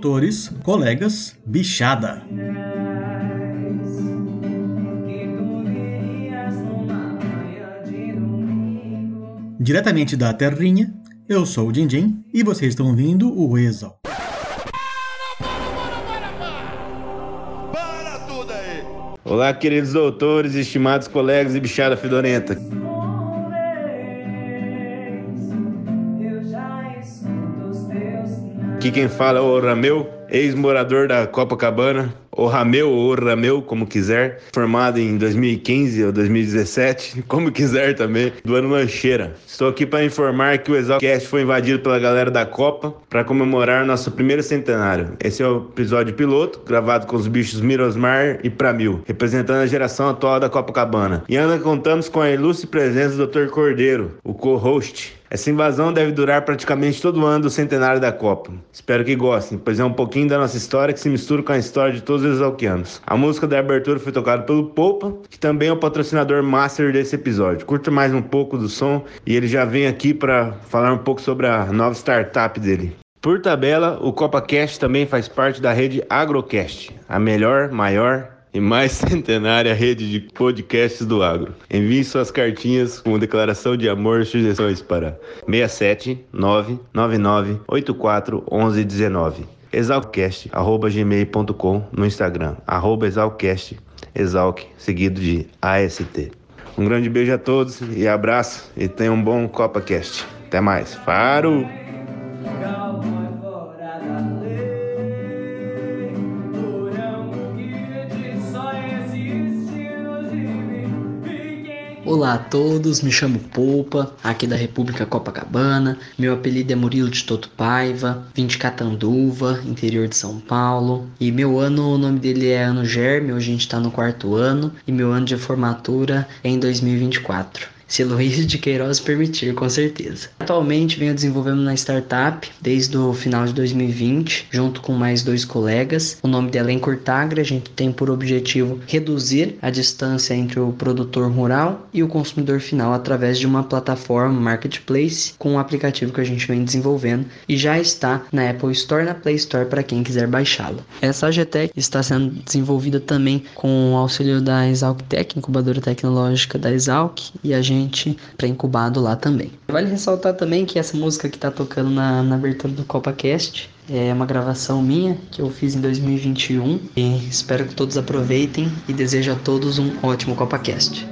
doutores, colegas, bichada. Diretamente da Terrinha, eu sou o Dindim e vocês estão ouvindo o Exal. Olá, queridos doutores, estimados colegas e bichada fedorenta. Aqui quem fala é o Rameu, ex-morador da Copacabana, ou Rameu ou Rameu, como quiser, formado em 2015 ou 2017, como quiser também, do ano Lancheira. Estou aqui para informar que o Exalcast foi invadido pela galera da Copa para comemorar nosso primeiro centenário. Esse é o episódio piloto, gravado com os bichos Mirosmar e Pramil, representando a geração atual da Copacabana. E ainda contamos com a ilustre presença do Dr. Cordeiro, o co-host. Essa invasão deve durar praticamente todo o ano do centenário da Copa. Espero que gostem, pois é um pouquinho da nossa história que se mistura com a história de todos os exalquianos. A música da abertura foi tocada pelo Poupa, que também é o patrocinador master desse episódio. Curta mais um pouco do som e ele já vem aqui para falar um pouco sobre a nova startup dele. Por tabela, o CopaCast também faz parte da rede Agrocast, a melhor, maior e mais centenária rede de podcasts do agro. Envie suas cartinhas com declaração de amor e sugestões para 67 999 84 11 19. Exalcast.gmail.com no Instagram, Exalcast, Exalc, seguido de AST. Um grande beijo a todos e abraço e tenham um bom CopaCast. Até mais. Faro! Olá a todos, me chamo Poupa, aqui da República Copacabana. Meu apelido é Murilo de Toto Paiva, vim de Catanduva, interior de São Paulo. E meu ano, o nome dele é Ano Germe, hoje a gente está no quarto ano. E meu ano de formatura é em 2024 se Luiz de Queiroz permitir, com certeza. Atualmente venho desenvolvendo na startup desde o final de 2020, junto com mais dois colegas. O nome dela é Encurtagra, a gente tem por objetivo reduzir a distância entre o produtor rural e o consumidor final através de uma plataforma marketplace com um aplicativo que a gente vem desenvolvendo e já está na Apple Store na Play Store para quem quiser baixá-lo. Essa AGTEC está sendo desenvolvida também com o auxílio da Exalc Tech, incubadora tecnológica da Exalc, e a gente pré-incubado lá também. Vale ressaltar também que essa música que está tocando na, na abertura do CopaCast é uma gravação minha que eu fiz em 2021 e espero que todos aproveitem e desejo a todos um ótimo CopaCast.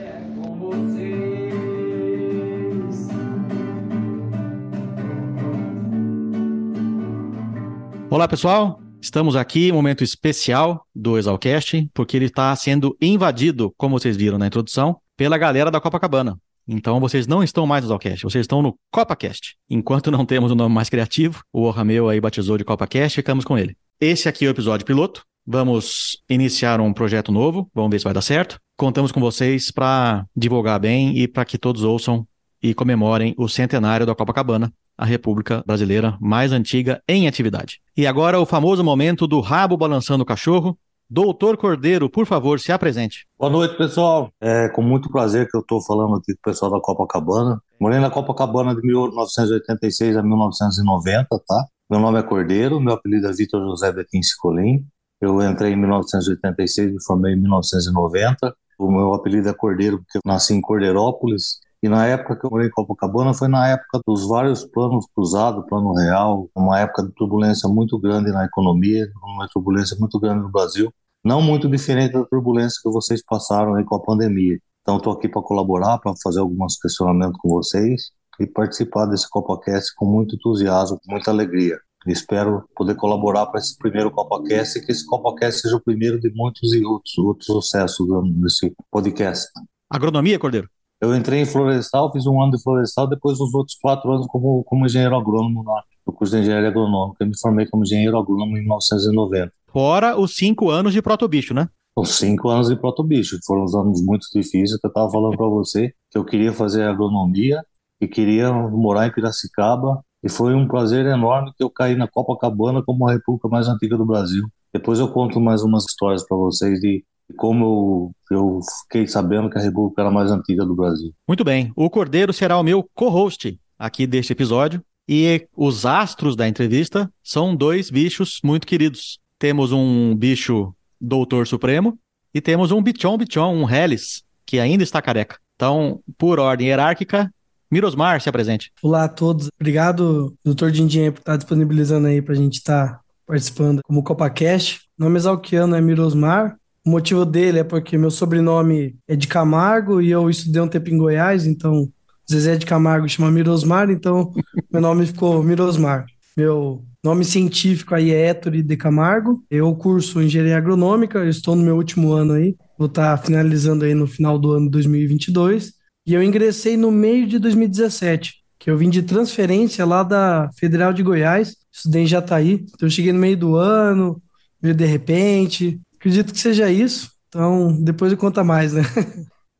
Olá pessoal, Estamos aqui, momento especial do Exalcast, porque ele está sendo invadido, como vocês viram na introdução, pela galera da Copacabana. Então vocês não estão mais no Zalcast, vocês estão no CopaCast. Enquanto não temos um nome mais criativo, o Orrameu aí batizou de CopaCast, ficamos com ele. Esse aqui é o episódio piloto. Vamos iniciar um projeto novo, vamos ver se vai dar certo. Contamos com vocês para divulgar bem e para que todos ouçam e comemorem o centenário da Copacabana, a República Brasileira mais antiga em atividade. E agora o famoso momento do rabo balançando o cachorro, Doutor Cordeiro, por favor, se apresente. Boa noite, pessoal. É com muito prazer que eu estou falando aqui com o pessoal da Copacabana. Morei na Copacabana de 1986 a 1990, tá? Meu nome é Cordeiro, meu apelido é Vitor José Bequim Cicolim. Eu entrei em 1986 e formei em 1990. O meu apelido é Cordeiro porque eu nasci em Cordeirópolis, e na época que eu morei em Copacabana foi na época dos vários planos cruzados, plano real, uma época de turbulência muito grande na economia, uma turbulência muito grande no Brasil, não muito diferente da turbulência que vocês passaram aí com a pandemia. Então estou aqui para colaborar, para fazer alguns questionamentos com vocês e participar desse CopaCast com muito entusiasmo, com muita alegria. Espero poder colaborar para esse primeiro CopaCast e que esse CopaCast seja o primeiro de muitos e outros, outros sucessos desse podcast. Agronomia, Cordeiro? Eu entrei em florestal, fiz um ano de florestal, depois os outros quatro anos como, como engenheiro agrônomo no curso de engenharia agronômica. Eu me formei como engenheiro agrônomo em 1990. Fora os cinco anos de protobicho, né? Os cinco anos de protobicho. Foram uns anos muito difíceis, que eu estava falando para você que eu queria fazer agronomia e queria morar em Piracicaba. E foi um prazer enorme que eu caí na Copacabana como a república mais antiga do Brasil. Depois eu conto mais umas histórias para vocês de como eu, eu fiquei sabendo que a República era a mais antiga do Brasil. Muito bem. O Cordeiro será o meu co-host aqui deste episódio. E os astros da entrevista são dois bichos muito queridos. Temos um bicho Doutor Supremo e temos um Bichon Bichon, um Hellis, que ainda está careca. Então, por ordem hierárquica, Mirosmar se apresente. Olá a todos. Obrigado, doutor Dindinha, por estar disponibilizando aí para a gente estar participando como CopaCast. O nome exalquiano é Mirosmar. O motivo dele é porque meu sobrenome é de Camargo e eu estudei um tempo em Goiás, então Zezé de Camargo chama Mirosmar, então meu nome ficou Mirosmar. Meu nome científico aí é Héctor de Camargo. Eu curso Engenharia Agronômica, estou no meu último ano aí. Vou estar finalizando aí no final do ano 2022. E eu ingressei no meio de 2017, que eu vim de transferência lá da Federal de Goiás, estudei em Jataí. Então eu cheguei no meio do ano, meio de repente. Acredito que seja isso. Então, depois eu conta mais, né?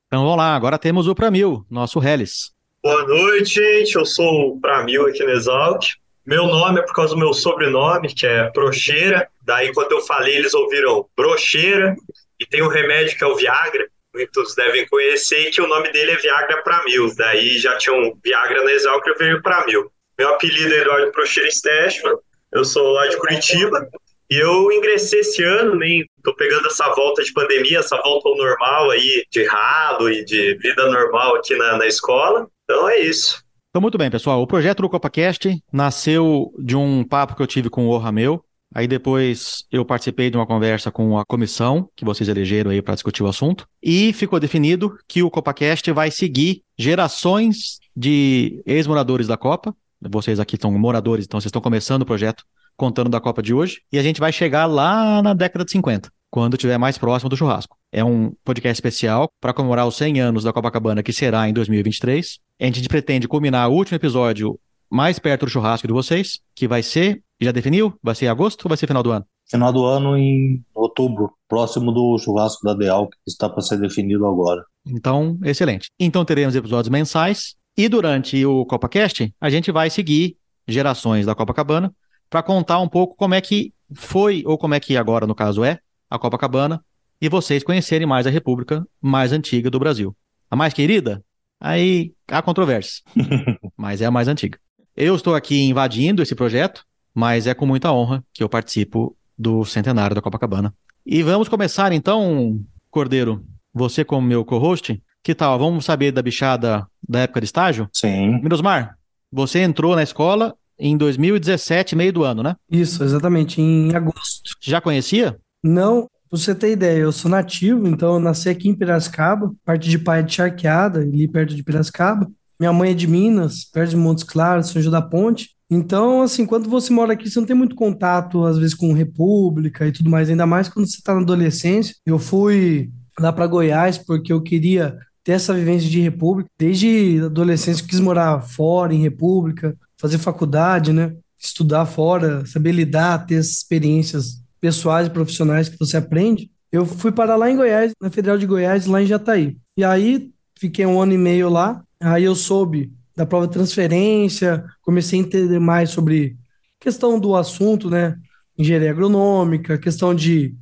Então vamos lá, agora temos o Pramil, nosso Hellis. Boa noite, gente. Eu sou o Pramil aqui no Exalc. Meu nome é por causa do meu sobrenome, que é Procheira. Daí, quando eu falei, eles ouviram Brocheira. E tem um remédio que é o Viagra. Muitos devem conhecer que o nome dele é Viagra Pramil. Daí já tinha um Viagra na Exalc e eu veio Pramil. Meu apelido é Eduardo Procheira Stechman. Eu sou lá de Curitiba. E eu ingressei esse ano, nem tô pegando essa volta de pandemia, essa volta ao normal aí, de ralo e de vida normal aqui na, na escola. Então é isso. Então, muito bem, pessoal. O projeto do CopaCast nasceu de um papo que eu tive com o Rameu. Aí depois eu participei de uma conversa com a comissão que vocês elegeram aí para discutir o assunto. E ficou definido que o CopaCast vai seguir gerações de ex-moradores da Copa. Vocês aqui são moradores, então vocês estão começando o projeto contando da Copa de hoje, e a gente vai chegar lá na década de 50, quando estiver mais próximo do churrasco. É um podcast especial para comemorar os 100 anos da Copacabana, que será em 2023. A gente pretende culminar o último episódio mais perto do churrasco de vocês, que vai ser, já definiu? Vai ser em agosto ou vai ser final do ano? Final do ano em outubro, próximo do churrasco da Deal, que está para ser definido agora. Então, excelente. Então teremos episódios mensais e durante o CopaCast a gente vai seguir gerações da Copacabana para contar um pouco como é que foi, ou como é que agora, no caso, é, a Copacabana, e vocês conhecerem mais a República mais antiga do Brasil. A mais querida? Aí há controvérsia, mas é a mais antiga. Eu estou aqui invadindo esse projeto, mas é com muita honra que eu participo do centenário da Copacabana. E vamos começar então, Cordeiro, você como meu co-host, que tal? Vamos saber da bichada da época de estágio? Sim. Mirosmar, você entrou na escola em 2017, meio do ano, né? Isso, exatamente, em agosto. Já conhecia? Não, pra você ter ideia, eu sou nativo, então eu nasci aqui em Piracicaba, parte de pai é de Charqueada, ali perto de Piracicaba. Minha mãe é de Minas, perto de Montes Claros, São João da Ponte. Então, assim, quando você mora aqui, você não tem muito contato, às vezes, com República e tudo mais, ainda mais quando você está na adolescência. Eu fui lá para Goiás porque eu queria ter essa vivência de República. Desde adolescência, eu quis morar fora, em República fazer faculdade, né? Estudar fora, saber lidar, ter experiências pessoais e profissionais que você aprende. Eu fui para lá em Goiás, na Federal de Goiás, lá em Jataí. E aí fiquei um ano e meio lá. Aí eu soube da prova de transferência, comecei a entender mais sobre questão do assunto, né? Engenharia agronômica, questão de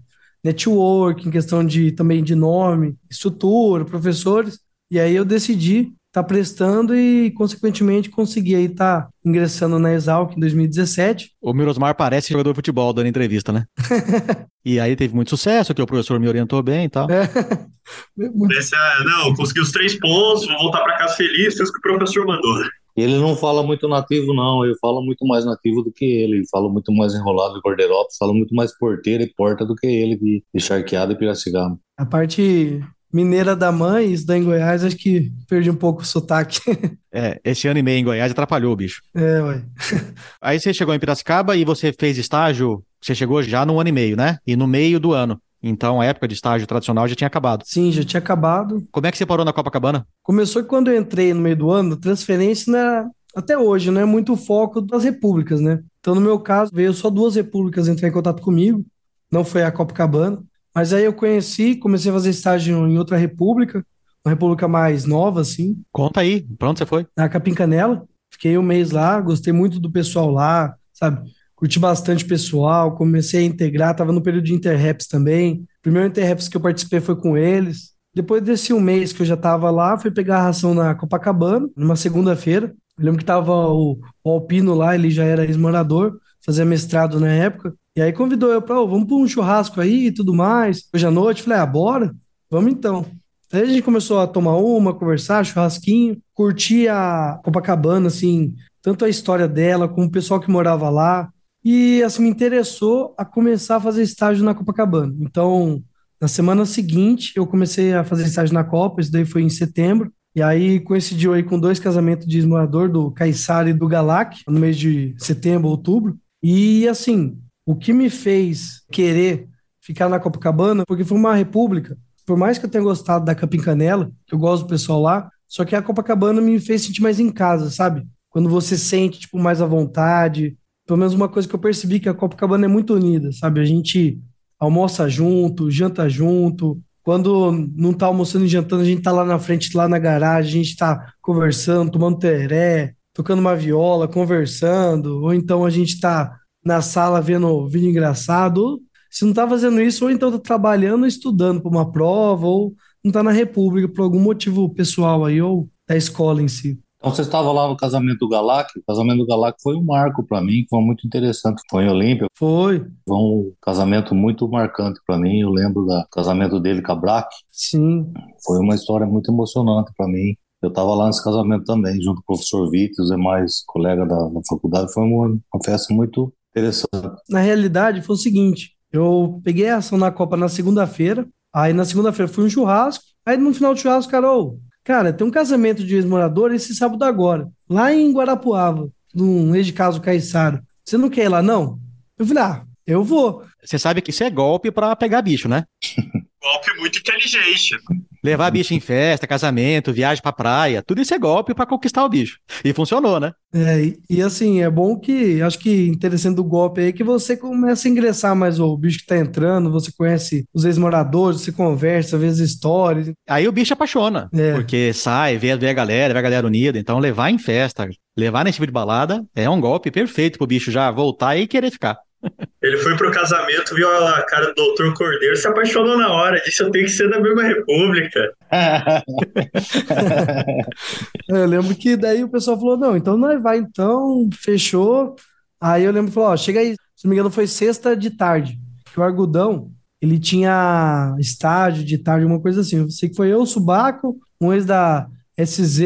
networking, questão de também de nome, estrutura, professores. E aí eu decidi tá prestando e, consequentemente, conseguir aí tá ingressando na Exalc em 2017. O Mirosmar parece jogador de futebol dando entrevista, né? e aí teve muito sucesso, que o professor me orientou bem e tal. É. Esse, é, não, consegui os três pontos, vou voltar para casa feliz, fez o que o professor mandou. Ele não fala muito nativo, não. Ele fala muito mais nativo do que ele. Ele fala muito mais enrolado de Corderópolis, fala muito mais porteira e porta do que ele de, de Charqueado e Piracicaba. A parte mineira da mãe, isso daí em Goiás, acho que perdi um pouco o sotaque. É, esse ano e meio em Goiás atrapalhou o bicho. É, ué. Aí você chegou em Piracicaba e você fez estágio, você chegou já no ano e meio, né? E no meio do ano. Então a época de estágio tradicional já tinha acabado. Sim, já tinha acabado. Como é que você parou na Copacabana? Começou quando eu entrei no meio do ano, transferência né, até hoje, não é muito foco das repúblicas, né? Então no meu caso, veio só duas repúblicas entrar em contato comigo, não foi a Copacabana. Mas aí eu conheci, comecei a fazer estágio em outra república, uma república mais nova, assim. Conta aí, pra onde você foi? Na Capim Canela. Fiquei um mês lá, gostei muito do pessoal lá, sabe? Curti bastante o pessoal, comecei a integrar, tava no período de Interraps também. O primeiro Interraps que eu participei foi com eles. Depois desse um mês que eu já tava lá, fui pegar a ração na Copacabana, numa segunda-feira. Eu lembro que tava o, o Alpino lá, ele já era ex-morador, fazia mestrado na época. E aí convidou eu para, oh, vamos para um churrasco aí e tudo mais. Hoje à noite, falei, ah, bora? Vamos então. Aí a gente começou a tomar uma, conversar, churrasquinho, curtir a Copacabana, assim, tanto a história dela, como o pessoal que morava lá. E, assim, me interessou a começar a fazer estágio na Copacabana. Então, na semana seguinte, eu comecei a fazer estágio na Copa, isso daí foi em setembro. E aí coincidiu aí com dois casamentos de ex-morador, do Caissara e do Galac, no mês de setembro, outubro. E, assim, o que me fez querer ficar na Copacabana, porque foi uma república, por mais que eu tenha gostado da Capim Canela, que eu gosto do pessoal lá, só que a Copacabana me fez sentir mais em casa, sabe? Quando você sente, tipo, mais à vontade. Pelo menos uma coisa que eu percebi que a Copacabana é muito unida, sabe? A gente almoça junto, janta junto. Quando não tá almoçando e jantando, a gente tá lá na frente, lá na garagem, a gente tá conversando, tomando teré, tocando uma viola, conversando, ou então a gente tá na sala vendo vídeo engraçado, ou se não tá fazendo isso, ou então tá trabalhando, estudando para uma prova, ou não tá na República por algum motivo pessoal aí, ou da escola em si. Então você estava lá no casamento do Galac, o casamento do Galac foi um marco para mim, foi muito interessante, foi em Olímpia. Foi. Foi um casamento muito marcante para mim, eu lembro do casamento dele com a Braque. Sim. Foi uma história muito emocionante para mim. Eu estava lá nesse casamento também, junto com o professor Vitor e os demais colegas da, da faculdade. Foi uma, uma festa muito interessante. Na realidade, foi o seguinte: eu peguei a ação na Copa na segunda-feira, aí na segunda-feira fui um churrasco, aí no final do churrasco, cara, oh, cara, tem um casamento de ex-morador esse sábado agora, lá em Guarapuava, num ex de caso Caiçara. Você não quer ir lá, não? Eu falei, ah, eu vou. Você sabe que isso é golpe para pegar bicho, né? golpe muito inteligente. Levar bicho em festa, casamento, viagem pra praia, tudo isso é golpe para conquistar o bicho. E funcionou, né? É, e, e, assim, é bom que, acho que interessante do golpe aí é que você começa a ingressar mais o bicho que tá entrando, você conhece os ex-moradores, você conversa, vê as histórias. Aí o bicho apaixona, é. porque sai, vê, vê a galera, vê a galera unida, então levar em festa, levar nesse tipo de balada é um golpe perfeito pro bicho já voltar e querer ficar. Ele foi pro casamento, viu a cara do doutor Cordeiro, se apaixonou na hora, disse eu tenho que ser da mesma república. eu lembro que daí o pessoal falou, não, então nós vai então, fechou. Aí eu lembro falou, ó, chega aí, se não me engano foi sexta de tarde, que o Argudão, ele tinha estágio de tarde, uma coisa assim. Eu sei que foi eu, o Subaco, um ex da SZ,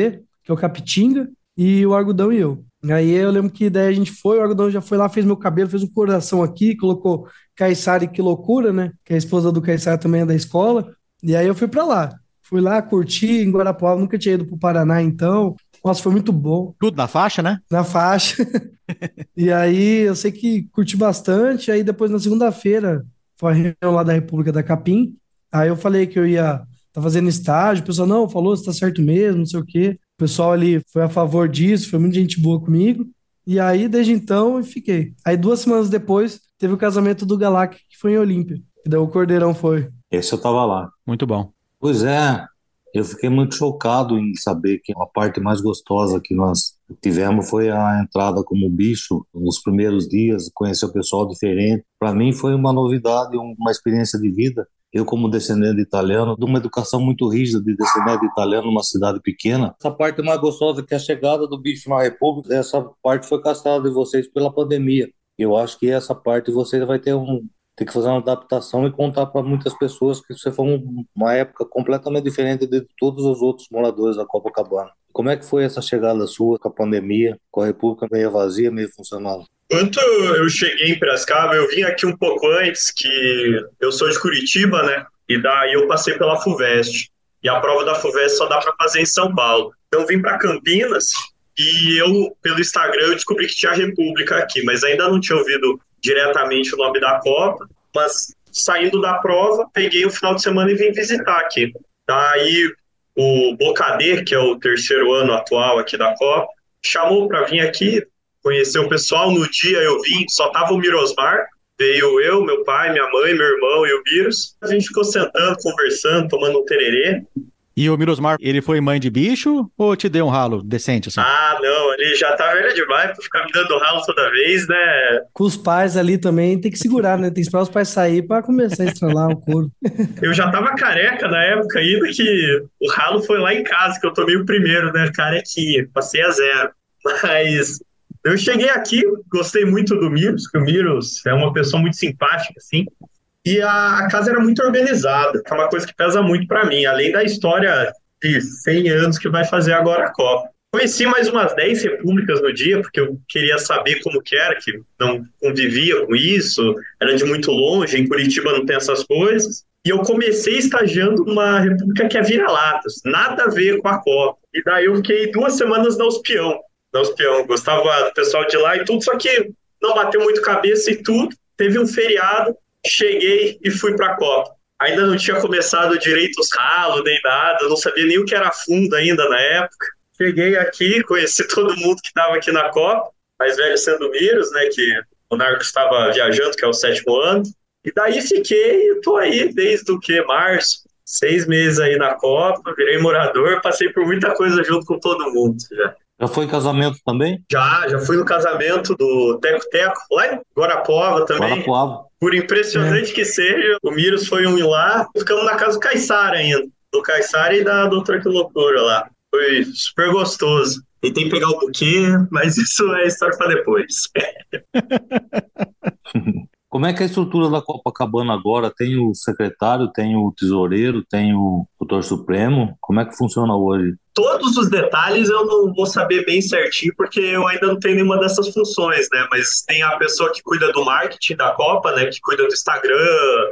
que é o Capitinga, e o Argudão e eu. Aí eu lembro que daí a gente foi, o algodão já foi lá, fez meu cabelo, fez um coração aqui, colocou Caissara que loucura, né? Que a esposa do Caissara também é da escola. E aí eu fui para lá. Fui lá, curti em Guarapuava, nunca tinha ido pro Paraná então. Nossa, foi muito bom. Tudo na faixa, né? Na faixa. e aí eu sei que curti bastante. Aí depois na segunda-feira foi a reunião lá da República da Capim. Aí eu falei que eu ia tá fazendo estágio, o pessoal, não, falou, você tá certo mesmo, não sei o quê pessoal ali foi a favor disso, foi muita gente boa comigo. E aí, desde então, eu fiquei. Aí, duas semanas depois, teve o casamento do Galac, que foi em Olímpia. E daí o Cordeirão foi. Esse eu tava lá. Muito bom. Pois é, eu fiquei muito chocado em saber que a parte mais gostosa que nós tivemos foi a entrada como bicho nos primeiros dias, conhecer o pessoal diferente. Para mim foi uma novidade, uma experiência de vida eu como descendente italiano, de uma educação muito rígida de descendente italiano numa cidade pequena. Essa parte mais gostosa que é a chegada do bicho na República, essa parte foi castrada de vocês pela pandemia. Eu acho que essa parte você vai ter um ter que fazer uma adaptação e contar para muitas pessoas que você foi uma época completamente diferente de todos os outros moradores da Copacabana. Como é que foi essa chegada sua com a pandemia, com a República meio vazia, meio funcionando? Quando eu cheguei em Piracicaba, eu vim aqui um pouco antes, que eu sou de Curitiba, né? E daí eu passei pela FUVEST. E a prova da FUVEST só dá para fazer em São Paulo. Então vim para Campinas e eu, pelo Instagram, eu descobri que tinha República aqui, mas ainda não tinha ouvido diretamente o nome da Copa. Mas saindo da prova, peguei o final de semana e vim visitar aqui. Daí o Bocader, que é o terceiro ano atual aqui da Copa, chamou para vir aqui conhecer o pessoal. No dia eu vim, só tava o Mirosmar, veio eu, meu pai, minha mãe, meu irmão e o Vírus. A gente ficou sentando, conversando, tomando um tererê. E o Mirosmar, ele foi mãe de bicho ou te deu um ralo decente assim? Ah, não, ele já tá velho demais pra ficar me dando ralo toda vez, né? Com os pais ali também tem que segurar, né? Tem que esperar os pais sair pra começar a estralar o couro. Eu já tava careca na época ainda que o ralo foi lá em casa que eu tomei o primeiro, né? Carequinha, passei a zero. Mas eu cheguei aqui, gostei muito do Miros, que o Miros é uma pessoa muito simpática, assim. E a, casa era muito organizada, que é uma coisa que pesa muito para mim, além da história de 100 anos que vai fazer agora a Copa. Conheci mais umas 10 repúblicas no dia, porque eu queria saber como que era, que não convivia com isso, era de muito longe, em Curitiba não tem essas coisas. E eu comecei estagiando numa república que é vira-latas, nada a ver com a Copa. E daí eu fiquei duas semanas na Uspião. Na Uspião, gostava do pessoal de lá e tudo, só que não bateu muito cabeça e tudo. Teve um feriado, cheguei e fui para a Copa. Ainda não tinha começado direito os ralos, nem nada, não sabia nem o que era fundo ainda na época. Cheguei aqui, conheci todo mundo que estava aqui na Copa, mais velho sendo Miros, né, que o Narcos estava viajando, que é o sétimo ano. E daí fiquei, tô aí desde o que? Março, seis meses aí na Copa, virei morador, passei por muita coisa junto com todo mundo já. Já foi em casamento também? Já, já fui no casamento do Teco Teco, lá em Guarapuava também. Guarapuava. Por impressionante é. que seja, o Miros foi um ir lá, ficamos na casa do Caissara ainda. Do Caissara e da Doutora Que Loucura lá. Foi super gostoso. Tentei pegar o buquê, mas isso é história para depois. Como é que é a estrutura da Copacabana agora? Tem o secretário, tem o tesoureiro, tem o doutor supremo? Como é que funciona hoje? Todos os detalhes eu não vou saber bem certinho, porque eu ainda não tenho nenhuma dessas funções, né? Mas tem a pessoa que cuida do marketing da Copa, né? Que cuida do Instagram,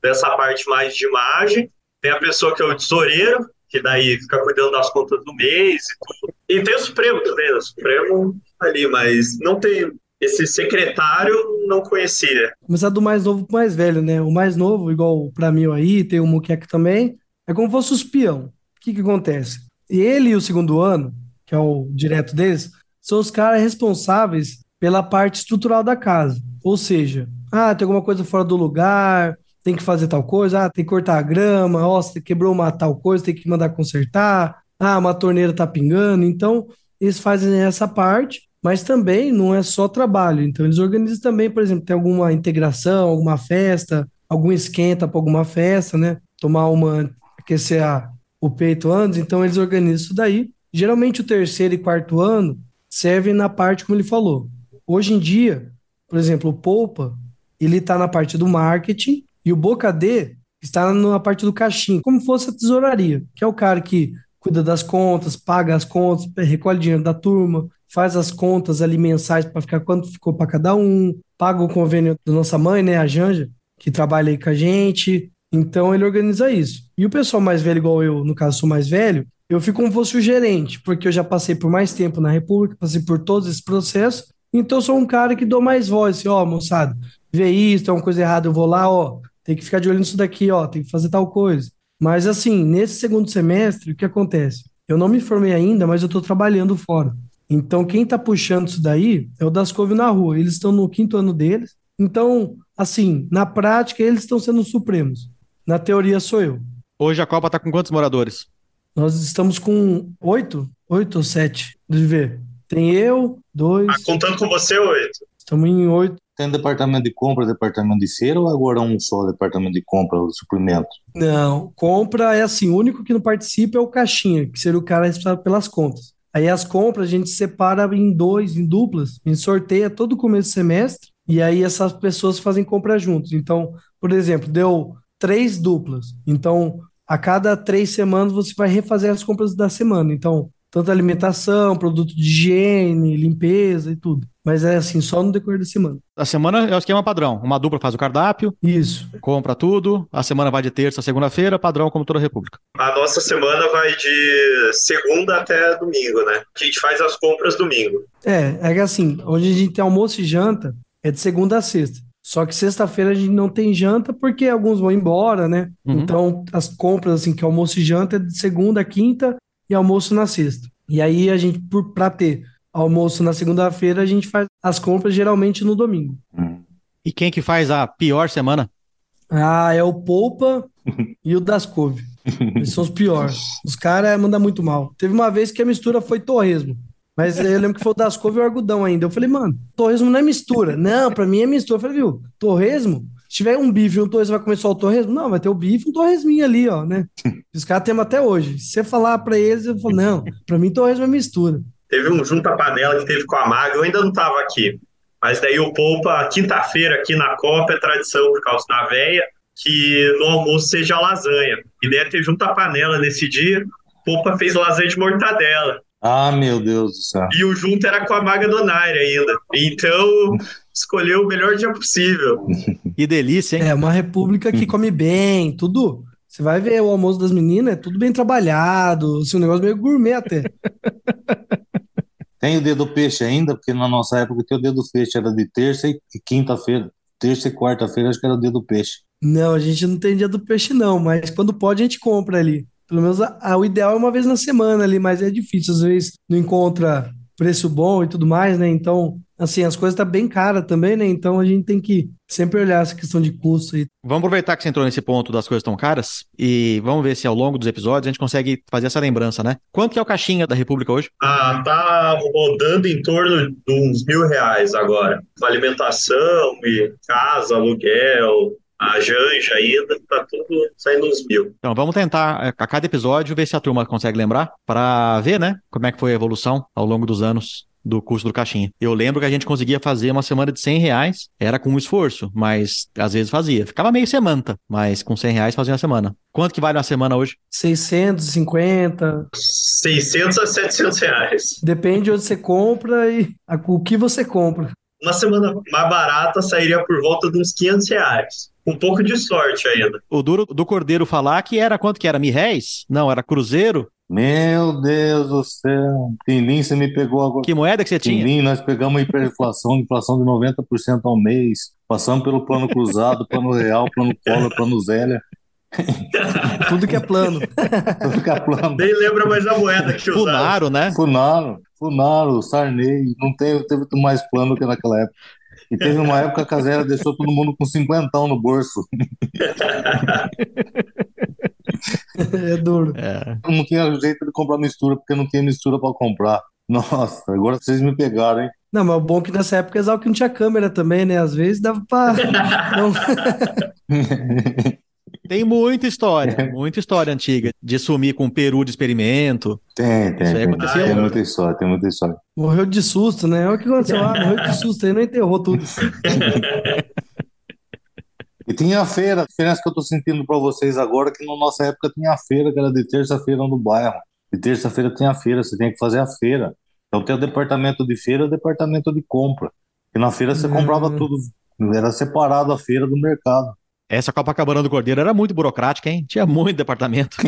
dessa parte mais de imagem. Tem a pessoa que é o tesoureiro, que daí fica cuidando das contas do mês e tudo. E tem o Supremo também, né? o Supremo ali, mas não tem esse secretário não conhecia. Começar do mais novo pro mais velho, né? O mais novo, igual para mim aí, tem o Muqueca também, é como se fosse o espião. O que que acontece? Ele e o segundo ano, que é o direto deles, são os caras responsáveis pela parte estrutural da casa. Ou seja, ah, tem alguma coisa fora do lugar, tem que fazer tal coisa, ah, tem que cortar a grama, ó, quebrou uma tal coisa, tem que mandar consertar, ah, uma torneira tá pingando. Então, eles fazem essa parte mas também não é só trabalho. Então, eles organizam também, por exemplo, tem alguma integração, alguma festa, algum esquenta para alguma festa, né? Tomar uma, aquecer a, o peito antes. Então, eles organizam isso daí. Geralmente, o terceiro e quarto ano servem na parte como ele falou. Hoje em dia, por exemplo, o Poupa, ele está na parte do marketing e o Boca D está na parte do caixinho, como fosse a tesouraria, que é o cara que cuida das contas, paga as contas, recolhe dinheiro da turma, faz as contas ali mensais para ficar quanto ficou para cada um, paga o convênio da nossa mãe, né, a Janja, que trabalha aí com a gente. Então ele organiza isso. E o pessoal mais velho, igual eu, no caso sou mais velho, eu fico como fosse o gerente, porque eu já passei por mais tempo na República, passei por todos esses processos, então eu sou um cara que dou mais voz, assim, ó, moçada, vê isso, tem uma coisa errada, eu vou lá, ó, tem que ficar de olho nisso daqui, ó, tem que fazer tal coisa. Mas assim, nesse segundo semestre, o que acontece? Eu não me formei ainda, mas eu estou trabalhando fora. Então, quem está puxando isso daí é o Dascovio na rua. Eles estão no quinto ano deles. Então, assim, na prática, eles estão sendo supremos. Na teoria, sou eu. Hoje a Copa está com quantos moradores? Nós estamos com oito, oito ou sete. Deixa eu ver. Tem eu, dois. Ah, contando com você, oito. Estamos em oito. Tem departamento de compra, departamento de feira ou agora um só departamento de compra, o suplemento? Não, compra é assim, o único que não participa é o caixinha, que seria o cara responsável pelas contas. Aí as compras a gente separa em dois, em duplas, a gente sorteia todo começo do semestre e aí essas pessoas fazem compra juntos. Então, por exemplo, deu três duplas. Então, a cada três semanas você vai refazer as compras da semana. Então, tanto alimentação, produto de higiene, limpeza e tudo. Mas é assim, só no decorrer da semana. A semana é o esquema padrão. Uma dupla faz o cardápio. Isso. Compra tudo. A semana vai de terça a segunda-feira, padrão como toda a República. A nossa semana vai de segunda até domingo, né? A gente faz as compras domingo. É, é que assim, onde a gente tem almoço e janta, é de segunda a sexta. Só que sexta-feira a gente não tem janta porque alguns vão embora, né? Uhum. Então, as compras, assim, que é almoço e janta é de segunda a quinta e almoço na sexta. E aí a gente, por, pra ter almoço na segunda-feira, a gente faz as compras geralmente no domingo. E quem que faz a pior semana? Ah, é o Poupa e o Dascove. Eles são os piores. Os caras mandam muito mal. Teve uma vez que a mistura foi torresmo. Mas eu lembro que foi o Dascove e o algodão ainda. Eu falei, mano, torresmo não é mistura. Não, pra mim é mistura. Eu falei, viu, torresmo? Se tiver um bife e um torresmo, vai comer só o torresmo? Não, vai ter o bife e um torresminho ali, ó, né? Os caras têm até hoje. Se você falar pra eles, eu falo, não, pra mim torresmo é mistura. Teve um junta-panela que teve com a Maga, eu ainda não estava aqui. Mas daí o Poupa, quinta-feira aqui na Copa, é tradição por causa da véia, que no almoço seja lasanha. E deve ter junta-panela nesse dia, o Poupa fez lasanha de mortadela. Ah, meu Deus do céu. E o junto era com a Maga Donaire ainda. Então, escolheu o melhor dia possível. Que delícia, hein? É uma república que come bem, tudo. Você vai ver o almoço das meninas, é tudo bem trabalhado, assim, um negócio meio gourmet até. Tem o dedo peixe ainda, porque na nossa época o dedo peixe era de terça e quinta-feira. Terça e quarta-feira acho que era o dedo peixe. Não, a gente não tem dia do peixe, não, mas quando pode a gente compra ali. Pelo menos a, a, o ideal é uma vez na semana ali, mas é difícil, às vezes não encontra preço bom e tudo mais, né? Então, assim, as coisas estão tá bem caras também, né? Então a gente tem que sempre olhar essa questão de custo aí. Vamos aproveitar que você entrou nesse ponto das coisas tão caras e vamos ver se ao longo dos episódios a gente consegue fazer essa lembrança, né? Quanto que é o caixinha da República hoje? Ah, tá rodando em torno de uns mil reais agora. Alimentação e casa, aluguel, a Janja ainda, tá tudo saindo uns mil. Então vamos tentar a cada episódio ver se a turma consegue lembrar para ver, né, como é que foi a evolução ao longo dos anos do custo do caixinha. Eu lembro que a gente conseguia fazer uma semana de 100 reais, era com esforço, mas às vezes fazia. Ficava meio semanta, mas com 100 reais fazia uma semana. Quanto que vale uma semana hoje? 650. 600 a 700 reais. Depende de onde você compra e o que você compra. Uma semana mais barata sairia por volta de uns 500 reais. Um pouco de sorte ainda. O duro do Cordeiro falar que era quanto que era? Mil réis? Não, era cruzeiro? Meu Deus do céu. Tindim, você me pegou agora. Que moeda que você tinha? Tindim, nós pegamos a hiperinflação, inflação de 90% ao mês. Passamos pelo plano cruzado, plano real, plano Collor, plano Zélia. Tudo que é plano. Tudo que é plano. Nem lembra mais a moeda que usaram. Funaro, né? Funaro, Funaro, Sarney. Não teve, teve mais plano que naquela época. E teve uma época que a Zélia deixou todo mundo com cinquentão no bolso. É duro. É. Não tinha jeito de comprar mistura, porque não tinha mistura para comprar. Nossa, agora vocês me pegaram, hein? Não, mas o bom é que nessa época Exalc não tinha câmera também, né? Às vezes dava pra. Não. Tem muita história, muita história antiga de sumir com peru de experimento. Tem, tem. Isso aí tem. acontecia Tem muito. muita história, tem muita história. Morreu de susto, né? Olha o que aconteceu. Ah, morreu de susto, aí não enterrou tudo. E tinha a feira, a diferença que eu tô sentindo para vocês agora é que na nossa época tinha a feira, que era de terça-feira no bairro. De terça-feira tem a feira, você tem que fazer a feira. Então tem o departamento de feira e o departamento de compra. E na feira você Hum. comprava tudo, era separado a feira do mercado. Essa Copacabana do Cordeiro era muito burocrática, hein? Tinha muito departamento.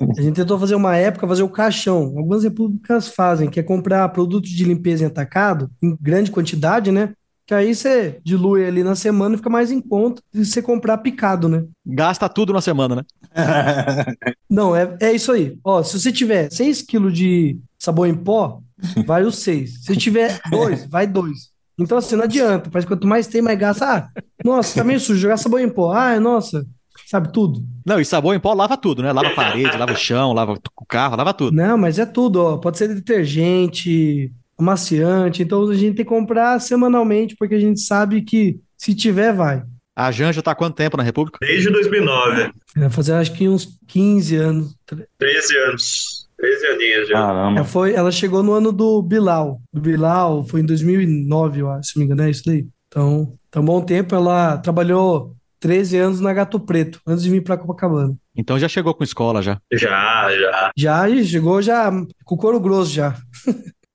A gente tentou fazer uma época, fazer o caixão. Algumas repúblicas fazem, que é comprar produtos de limpeza em atacado, em grande quantidade, né? Que aí você dilui ali na semana e fica mais em conta de você comprar picado, né? Gasta tudo na semana, né? Não, é, é isso aí. Ó, se você tiver 6 quilos de sabão em pó, vai os 6. Se tiver 2, vai 2. Então, assim, não adianta. Parece que quanto mais tem, mais gasta. Ah, nossa, tá meio sujo, jogar sabão em pó. Ah, nossa, sabe tudo. Não, e sabão em pó lava tudo, né? Lava a parede, lava o chão, lava o carro, lava tudo. Não, mas é tudo, ó. Pode ser detergente, amaciante. Então a gente tem que comprar semanalmente, porque a gente sabe que se tiver, vai. A Janja tá há quanto tempo na República? Desde 2009. Vai fazer acho que uns 15 anos. 13 anos. 13 aninhos já. Caramba. Ela, foi, ela chegou no ano do Bilal. Do Bilal foi em 2009, eu acho, se não me engano, é isso daí. Então, tá um bom tempo. Ela trabalhou 13 anos na Gato Preto, antes de vir pra Copacabana. Então já chegou com escola já. Já, já. Já chegou já com couro grosso já.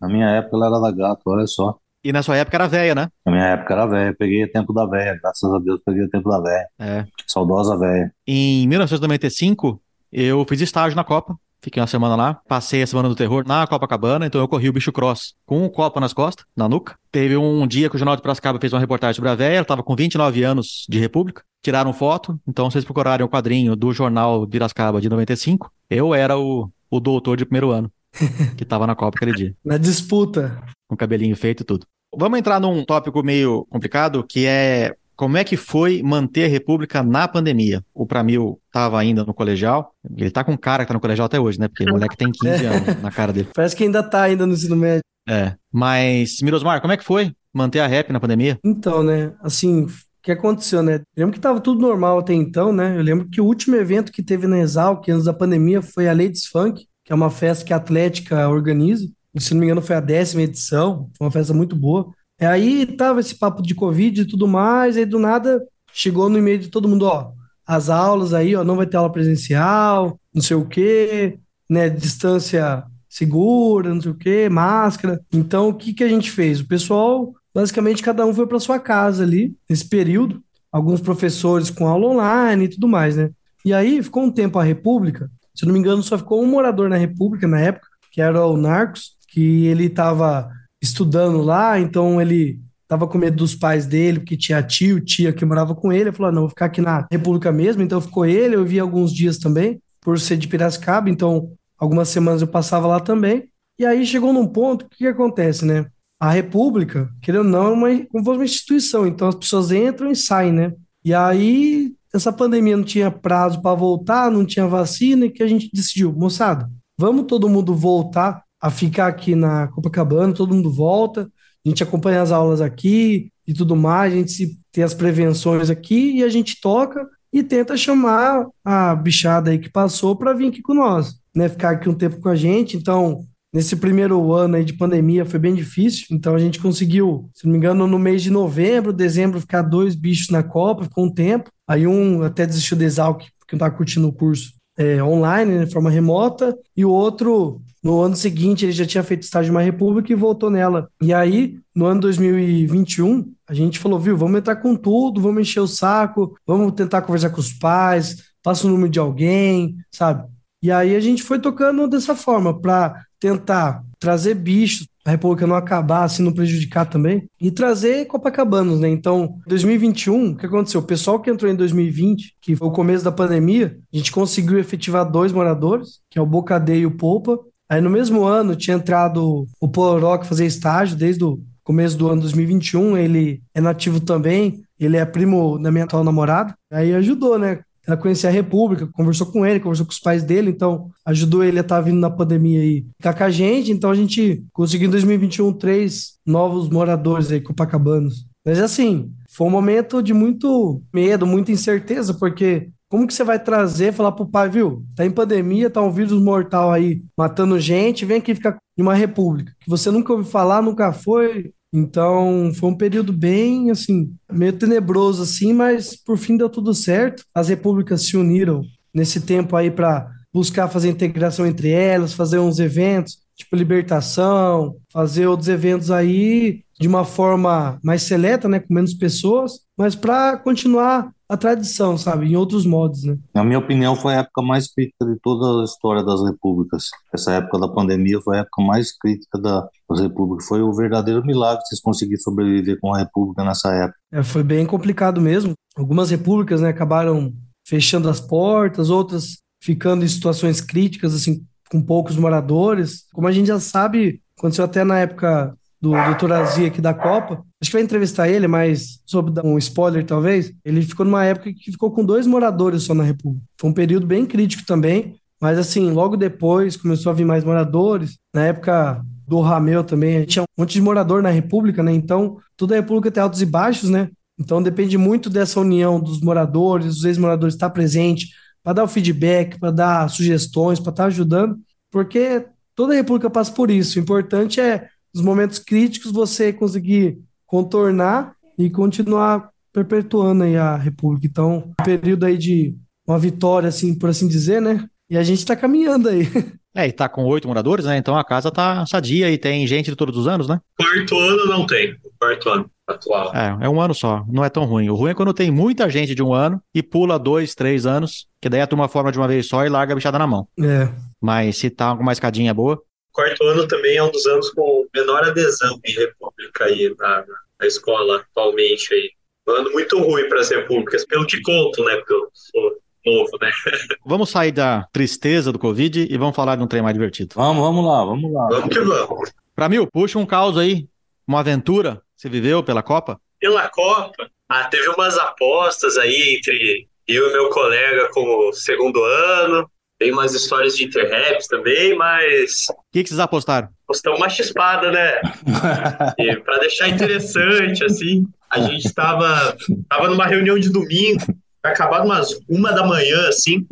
Na minha época ela era da gato, olha só. E na sua época era velha, né? Na minha época era velha, peguei o tempo da velha, graças a Deus peguei o tempo da velha. É. Saudosa velha. Em 1995, eu fiz estágio na Copa. Fiquei uma semana lá, passei a semana do terror na Copacabana, então eu corri o bicho cross com o copo nas costas, na nuca. Teve um dia que o Jornal de Piracicaba fez uma reportagem sobre a véia, ela estava com 29 anos de república, tiraram foto, então vocês procurarem o quadrinho do Jornal de Piracicaba de 95, eu era o, o doutor de primeiro ano, que estava na Copa aquele dia, Na disputa. com cabelinho feito e tudo. Vamos entrar num tópico meio complicado, que é como é que foi manter a República na pandemia? O Pramil estava ainda no colegial, ele tá com cara que tá no colegial até hoje, né? Porque o moleque tem 15 anos na cara dele. Parece que ainda tá ainda no ensino médio. É. Mas, Mirosmar, como é que foi manter a rap na pandemia? Então, né, assim, que aconteceu, né? Eu lembro que estava tudo normal até então, né? Eu lembro que o último evento que teve na Exalc, antes da pandemia, foi a Ladies Funk, que é uma festa que a Atlética organiza. Se não me engano, foi a décima edição. Foi uma festa muito boa. E aí tava esse papo de Covid e tudo mais, aí do nada chegou no e-mail de todo mundo, ó, as aulas aí, ó, não vai ter aula presencial, não sei o quê, né, distância segura, não sei o quê, máscara. Então, o que que a gente fez? O pessoal, basicamente, cada um foi para sua casa ali, nesse período, alguns professores com aula online e tudo mais, né? E aí, ficou um tempo a República, se não me engano, só ficou um morador na República na época, que era o Narcos, que ele estava estudando lá, então ele tava com medo dos pais dele, porque tinha tio, tia que morava com ele. Ele falou: ah, não, vou ficar aqui na República mesmo. Então ficou ele, eu vi alguns dias também, por ser de Piracicaba. Então, algumas semanas eu passava lá também. E aí chegou num ponto, o que, que acontece, né? A República, querendo ou não, é uma, como fosse uma instituição. Então as pessoas entram e saem, né? E aí, essa pandemia não tinha prazo para voltar, não tinha vacina, e que a gente decidiu, moçada, vamos todo mundo voltar a ficar aqui na Copacabana, todo mundo volta, a gente acompanha as aulas aqui e tudo mais, a gente se, tem as prevenções aqui e a gente toca e tenta chamar a bichada aí que passou para vir aqui com nós, né? Ficar aqui um tempo com a gente. Então, nesse primeiro ano aí de pandemia foi bem difícil, então a gente conseguiu, se não me engano, no mês de novembro, dezembro, ficar dois bichos na Copa, ficou um tempo. Aí um até desistiu do Exalc, porque não estava curtindo o curso é, online, né, de forma remota, e o outro, no ano seguinte, ele já tinha feito estágio na República e voltou nela. E aí, no ano 2021, a gente falou, viu, vamos entrar com tudo, vamos encher o saco, vamos tentar conversar com os pais, passa o número de alguém, sabe? E aí a gente foi tocando dessa forma, para tentar trazer bichos a República não acabar, assim, não prejudicar também, e trazer Copacabanos, né? Então, 2021, o que aconteceu? O pessoal que entrou em 2020, que foi o começo da pandemia, a gente conseguiu efetivar dois moradores, que é o Bocadê e o Polpa. Aí, no mesmo ano, tinha entrado o Poloroc fazer estágio, desde o começo do ano 2021, ele é nativo também, ele é primo da minha atual namorada, aí ajudou, né? Ela conhecia a República, conversou com ele, conversou com os pais dele, então ajudou ele a estar tá vindo na pandemia aí ficar com a gente. Então a gente conseguiu em 2021 três novos moradores aí, copacabanos. Mas assim, foi um momento de muito medo, muita incerteza, porque como que você vai trazer, falar pro pai, viu? Tá em pandemia, tá um vírus mortal aí matando gente, vem aqui ficar em uma república que você nunca ouviu falar, nunca foi, então, foi um período bem, assim, meio tenebroso, assim, mas por fim deu tudo certo. As repúblicas se uniram nesse tempo aí para buscar fazer integração entre elas, fazer uns eventos, tipo libertação, fazer outros eventos aí de uma forma mais seleta, né, com menos pessoas, mas para continuar a tradição, sabe? Em outros modos, né? Na minha opinião, foi a época mais crítica de toda a história das repúblicas. Essa época da pandemia foi a época mais crítica da, das repúblicas. Foi o verdadeiro milagre vocês conseguirem sobreviver com a república nessa época. É, foi bem complicado mesmo. Algumas repúblicas, né, acabaram fechando as portas, outras ficando em situações críticas, assim, com poucos moradores. Como a gente já sabe, aconteceu até na época do Dr. Azia aqui da Copa. Acho que vai entrevistar ele, mas sobre dar um spoiler talvez, ele ficou numa época que ficou com dois moradores só na República. Foi um período bem crítico também, mas assim, logo depois começou a vir mais moradores. Na época do Rameu também, tinha um monte de morador na República, né? Então, toda a República tem altos e baixos, né? Então depende muito dessa união dos moradores, dos ex-moradores estar presente para dar o feedback, para dar sugestões, para estar ajudando, porque toda a República passa por isso. O importante é nos momentos críticos você conseguir contornar e continuar perpetuando aí a República. Então, um período aí de uma vitória, assim, por assim dizer, né? E a gente está caminhando aí. É, e tá com oito moradores, né? Então a casa tá sadia e tem gente de todos os anos, né? Quarto ano não tem. Quarto ano atual. É, é um ano só. Não é tão ruim. O ruim é quando tem muita gente de um ano e pula dois, três anos, que daí a turma forma de uma vez só e larga a bichada na mão. É. Mas se tá com uma escadinha boa, quarto ano também é um dos anos com menor adesão em república aí na, na escola atualmente aí. Um ano muito ruim para as repúblicas, pelo que conto, né? Porque eu sou novo, né? Vamos sair da tristeza do Covid e vamos falar de um trem mais divertido. Vamos, vamos lá, vamos lá. Vamos que vamos. Pra mil, puxa um caos aí, uma aventura que você viveu pela Copa? Pela Copa? Ah, teve umas apostas aí entre eu e meu colega como segundo ano. Tem umas histórias de interraps também, mas. O que, que vocês apostaram? Apostamos uma chispada, né? pra deixar interessante, assim. A gente estava tava numa reunião de domingo, acabado umas uma da manhã, assim,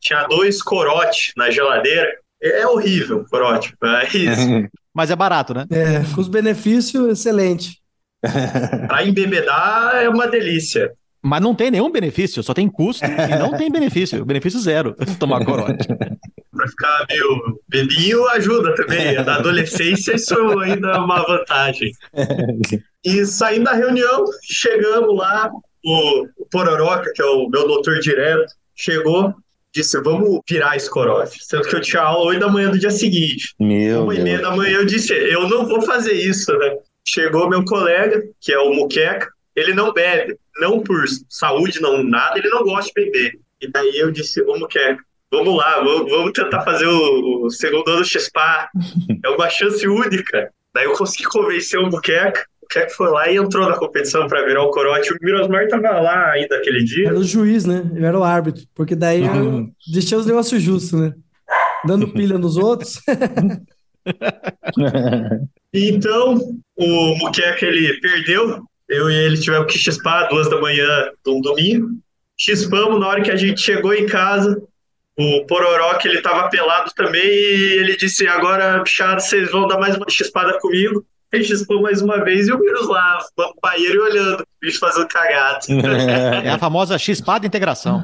tinha dois corote na geladeira. É horrível, corote, mas Mas é barato, né? É, custo-benefício, excelente. pra embebedar é uma delícia. Mas não tem nenhum benefício, só tem custo e não tem benefício. Benefício zero tomar corote. Pra ficar meio bebinho ajuda também. Na adolescência isso ainda é uma vantagem. E saindo da reunião, chegamos lá, o, Pororoca, que é o meu doutor direto, chegou, disse, vamos virar esse corote. Sendo que eu tinha aula 8 da manhã do dia seguinte. Meu Uma e meia da manhã eu disse, eu não vou fazer isso, né? Chegou meu colega, que é o Muqueca, ele não bebe, não por saúde, não nada, ele não gosta de beber. E daí eu disse, ô Muqueca, vamos lá, vamos, vamos tentar fazer o, o segundo ano XPA, é uma chance única. Daí eu consegui convencer o Muqueca, o Muqueca foi lá e entrou na competição para virar o corote. O Mirosmar tava lá ainda aquele dia. Era o juiz, né? Eu era o árbitro. Porque daí eu deixei os negócios justos, né? Dando pilha nos outros. Então, o Muqueca, ele perdeu. Eu e ele tivemos que chispar duas da manhã de um domingo. Chispamos, na hora que a gente chegou em casa, o Pororoca, ele tava pelado também e ele disse, agora, bichado, vocês vão dar mais uma chispada comigo. Ele chispou mais uma vez e o vírus lá, banheiro e olhando, o bicho fazendo cagado. É a famosa X-Pada integração.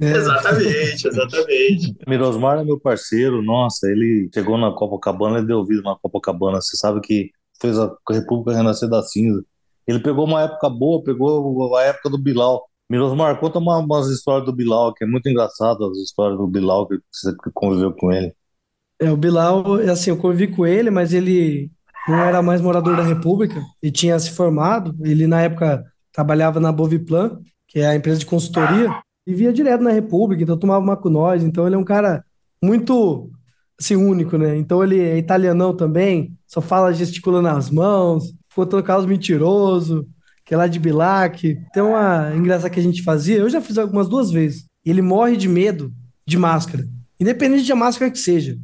É. exatamente, exatamente. Mirosmar é meu parceiro, nossa, ele chegou na Copacabana e deu ouvido na Copacabana. Você sabe que fez a República Renascer da Cinza. Ele pegou uma época boa, pegou a época do Bilal. Mirosmar, conta uma, umas histórias do Bilal, que é muito engraçado as histórias do Bilal que você conviveu com ele. É, o Bilal, é assim, eu convivi com ele, mas ele não era mais morador da República e tinha se formado. Ele, na época, trabalhava na Boviplan, que é a empresa de consultoria, e via direto na República, então tomava uma com nós. Então, ele é um cara muito, assim, único, né? Então, ele é italianão também, só fala gesticulando as mãos, contando casos mentiroso, que é lá de Bilac. Tem uma engraçada que a gente fazia, eu já fiz algumas duas vezes. Ele morre de medo de máscara, independente da máscara que seja.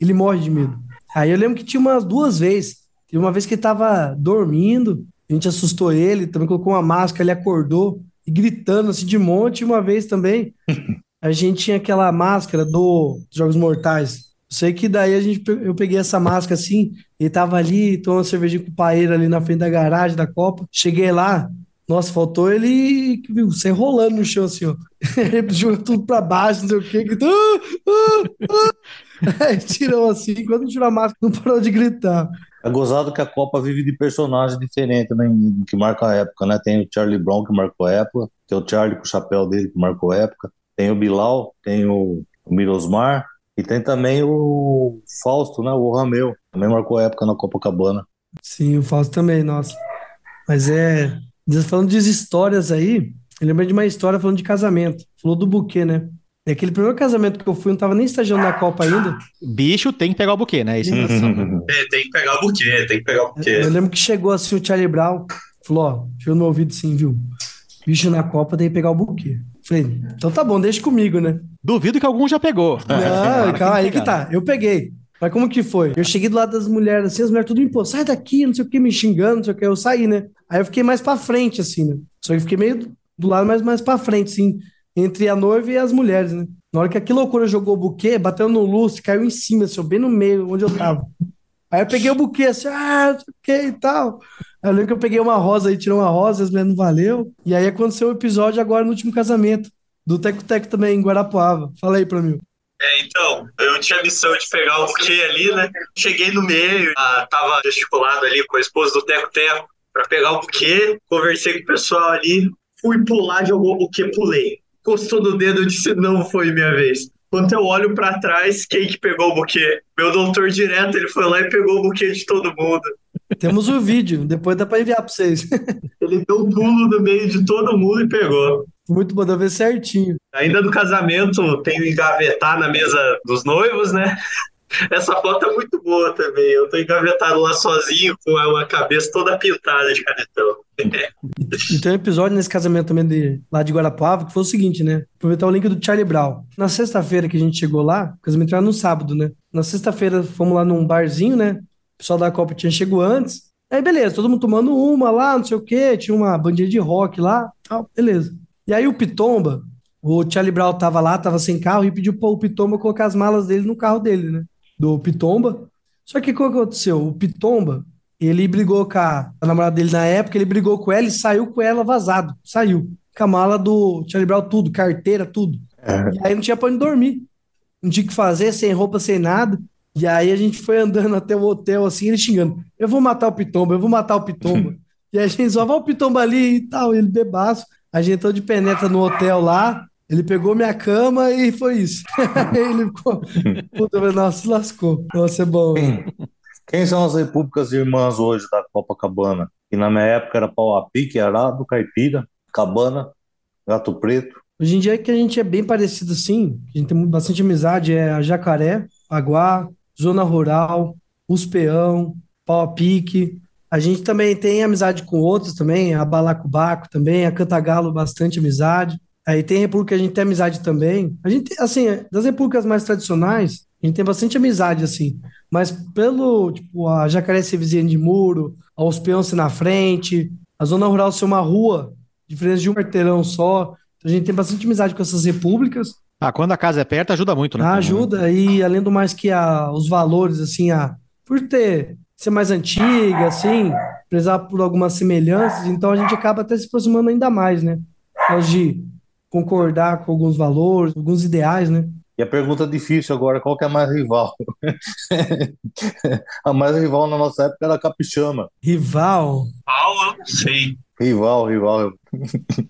Ele morre de medo. Aí eu lembro que tinha umas duas vezes. Teve uma vez que ele tava dormindo, a gente assustou ele, também colocou uma máscara, ele acordou e gritando assim de monte. Uma vez também, a gente tinha aquela máscara do Jogos Mortais. Sei que daí a gente, eu peguei essa máscara assim, ele tava ali, tomando cervejinha com o paeiro ali na frente da garagem da Copa. Cheguei lá, nossa, faltou ele viu, você rolando no chão assim, ó. Ele jogou tudo pra baixo, não sei o quê. gritou, "Ah, ah, ah." Aí tirou assim, quando tirou a máscara, não parou de gritar. É gozado que a Copa vive de personagens diferentes, né? Que marcam a época, né? Tem o Charlie Brown que marcou a época, tem o Charlie com o chapéu dele que marcou a época, tem o Bilal, tem o, o Mirosmar e tem também o Fausto, né? O Rameu, também marcou a época na Copacabana. Sim, o Fausto também, nossa. Mas é. Falando de histórias aí, eu lembrei de uma história falando de casamento. Falou do buquê, né? É aquele primeiro casamento que eu fui, eu não tava nem estagiando na Copa ainda. Bicho tem que pegar o buquê, né? Isso é tradição. É, tem que pegar o buquê, tem que pegar o buquê. Eu lembro que chegou assim o Charlie Brown, falou, ó, chegou no ouvido assim, viu? Bicho na Copa, daí pegar o buquê. Falei, então tá bom, deixa comigo, né? Duvido que algum já pegou. Não, calma aí que tá. Eu peguei. Mas como que foi? Eu cheguei do lado das mulheres, assim, as mulheres tudo impô, sai daqui, não sei o que, me xingando, não sei o que. Eu saí, né? Aí eu fiquei mais pra frente, assim, né? Só que eu fiquei meio do lado mais, mais pra frente, assim, entre a noiva e as mulheres, né? Na hora que aquela loucura jogou o buquê, bateu no lustre, caiu em cima, assim, bem no meio, onde eu tava. Aí eu peguei o buquê, assim, ah, não sei o que e tal. Aí eu lembro que eu peguei uma rosa aí, tirei uma rosa, as mulheres não valeu. E aí aconteceu o episódio agora no último casamento, do Teco Teco também, em Guarapuava. Fala aí pra mim. É, então, eu tinha a missão de pegar o buquê ali, né? Cheguei no meio, ah, tava gesticulado ali com a esposa do Teco Teco pra pegar o buquê, conversei com o pessoal ali, fui pular, jogou o buquê, pulei. Encostou no dedo, eu disse, não foi minha vez. Quando eu olho pra trás, quem que pegou o buquê? Meu doutor direto, ele foi lá e pegou o buquê de todo mundo. Temos o vídeo, depois dá pra enviar pra vocês. Ele deu um pulo no meio de todo mundo e pegou. Muito bom, dá ver certinho. Ainda no casamento, tem o engavetar na mesa dos noivos, né? Essa foto é muito boa também. Eu tô engavetado lá sozinho com a cabeça toda pintada de canetão. E tem um episódio nesse casamento também de, lá de Guarapuava que foi o seguinte, né? Aproveitar o link do Charlie Brown. Na sexta-feira que a gente chegou lá, o casamento era no sábado, né? Na sexta-feira fomos lá num barzinho, né? O pessoal da Copa tinha chegado antes. Aí, beleza, todo mundo tomando uma lá, não sei o quê, tinha uma bandinha de rock lá, tal, beleza. E aí o Pitomba, o Charlie Brown tava lá, tava sem carro, e pediu pro Pitomba colocar as malas dele no carro dele, né? Do Pitomba. Só que o que aconteceu? O Pitomba, ele brigou com a, a namorada dele na época, ele brigou com ela e saiu com ela vazado. Saiu. Com a mala do Charlie Brown, tudo, carteira, tudo. E aí não tinha pra onde dormir. Não tinha o que fazer, sem roupa, sem nada. E aí a gente foi andando até o hotel, assim, ele xingando. Eu vou matar o Pitomba, eu vou matar o Pitomba. e aí a gente só vai o Pitomba ali e tal, ele bebaço. A gente entrou de penetra no hotel lá, ele pegou minha cama e foi isso. ele ficou. Puta, nossa, se lascou. Nossa, é bom. Quem são as repúblicas irmãs hoje da Copacabana? Que na minha época era Pau a Pique, Arado, Caipira, Cabana, Gato Preto. Hoje em dia é que a gente é bem parecido assim, a gente tem bastante amizade, é a Jacaré, Aguá, Zona Rural, Uspeão, Pau a gente também tem amizade com outros também, a Balacobaco também, a Cantagalo, bastante amizade. Aí tem república que a gente tem amizade também. A gente, assim, das repúblicas mais tradicionais, a gente tem bastante amizade, assim. Mas pelo, tipo, a Jacaré ser vizinha de muro, a Uspeão ser na frente, a Zona Rural ser uma rua, diferença de um quarteirão só. A gente tem bastante amizade com essas repúblicas. Ah, quando a casa é perto, ajuda muito, né? Ah, ajuda, e além do mais que a, os valores, assim, a, por ter ser mais antiga, assim, prezar por algumas semelhanças, então a gente acaba até se aproximando ainda mais, né? Nós de concordar com alguns valores, alguns ideais, né? E a pergunta difícil agora, qual que é a mais rival? a mais rival na nossa época era a Capixama. Rival? Qual eu não sei. Rival, rival.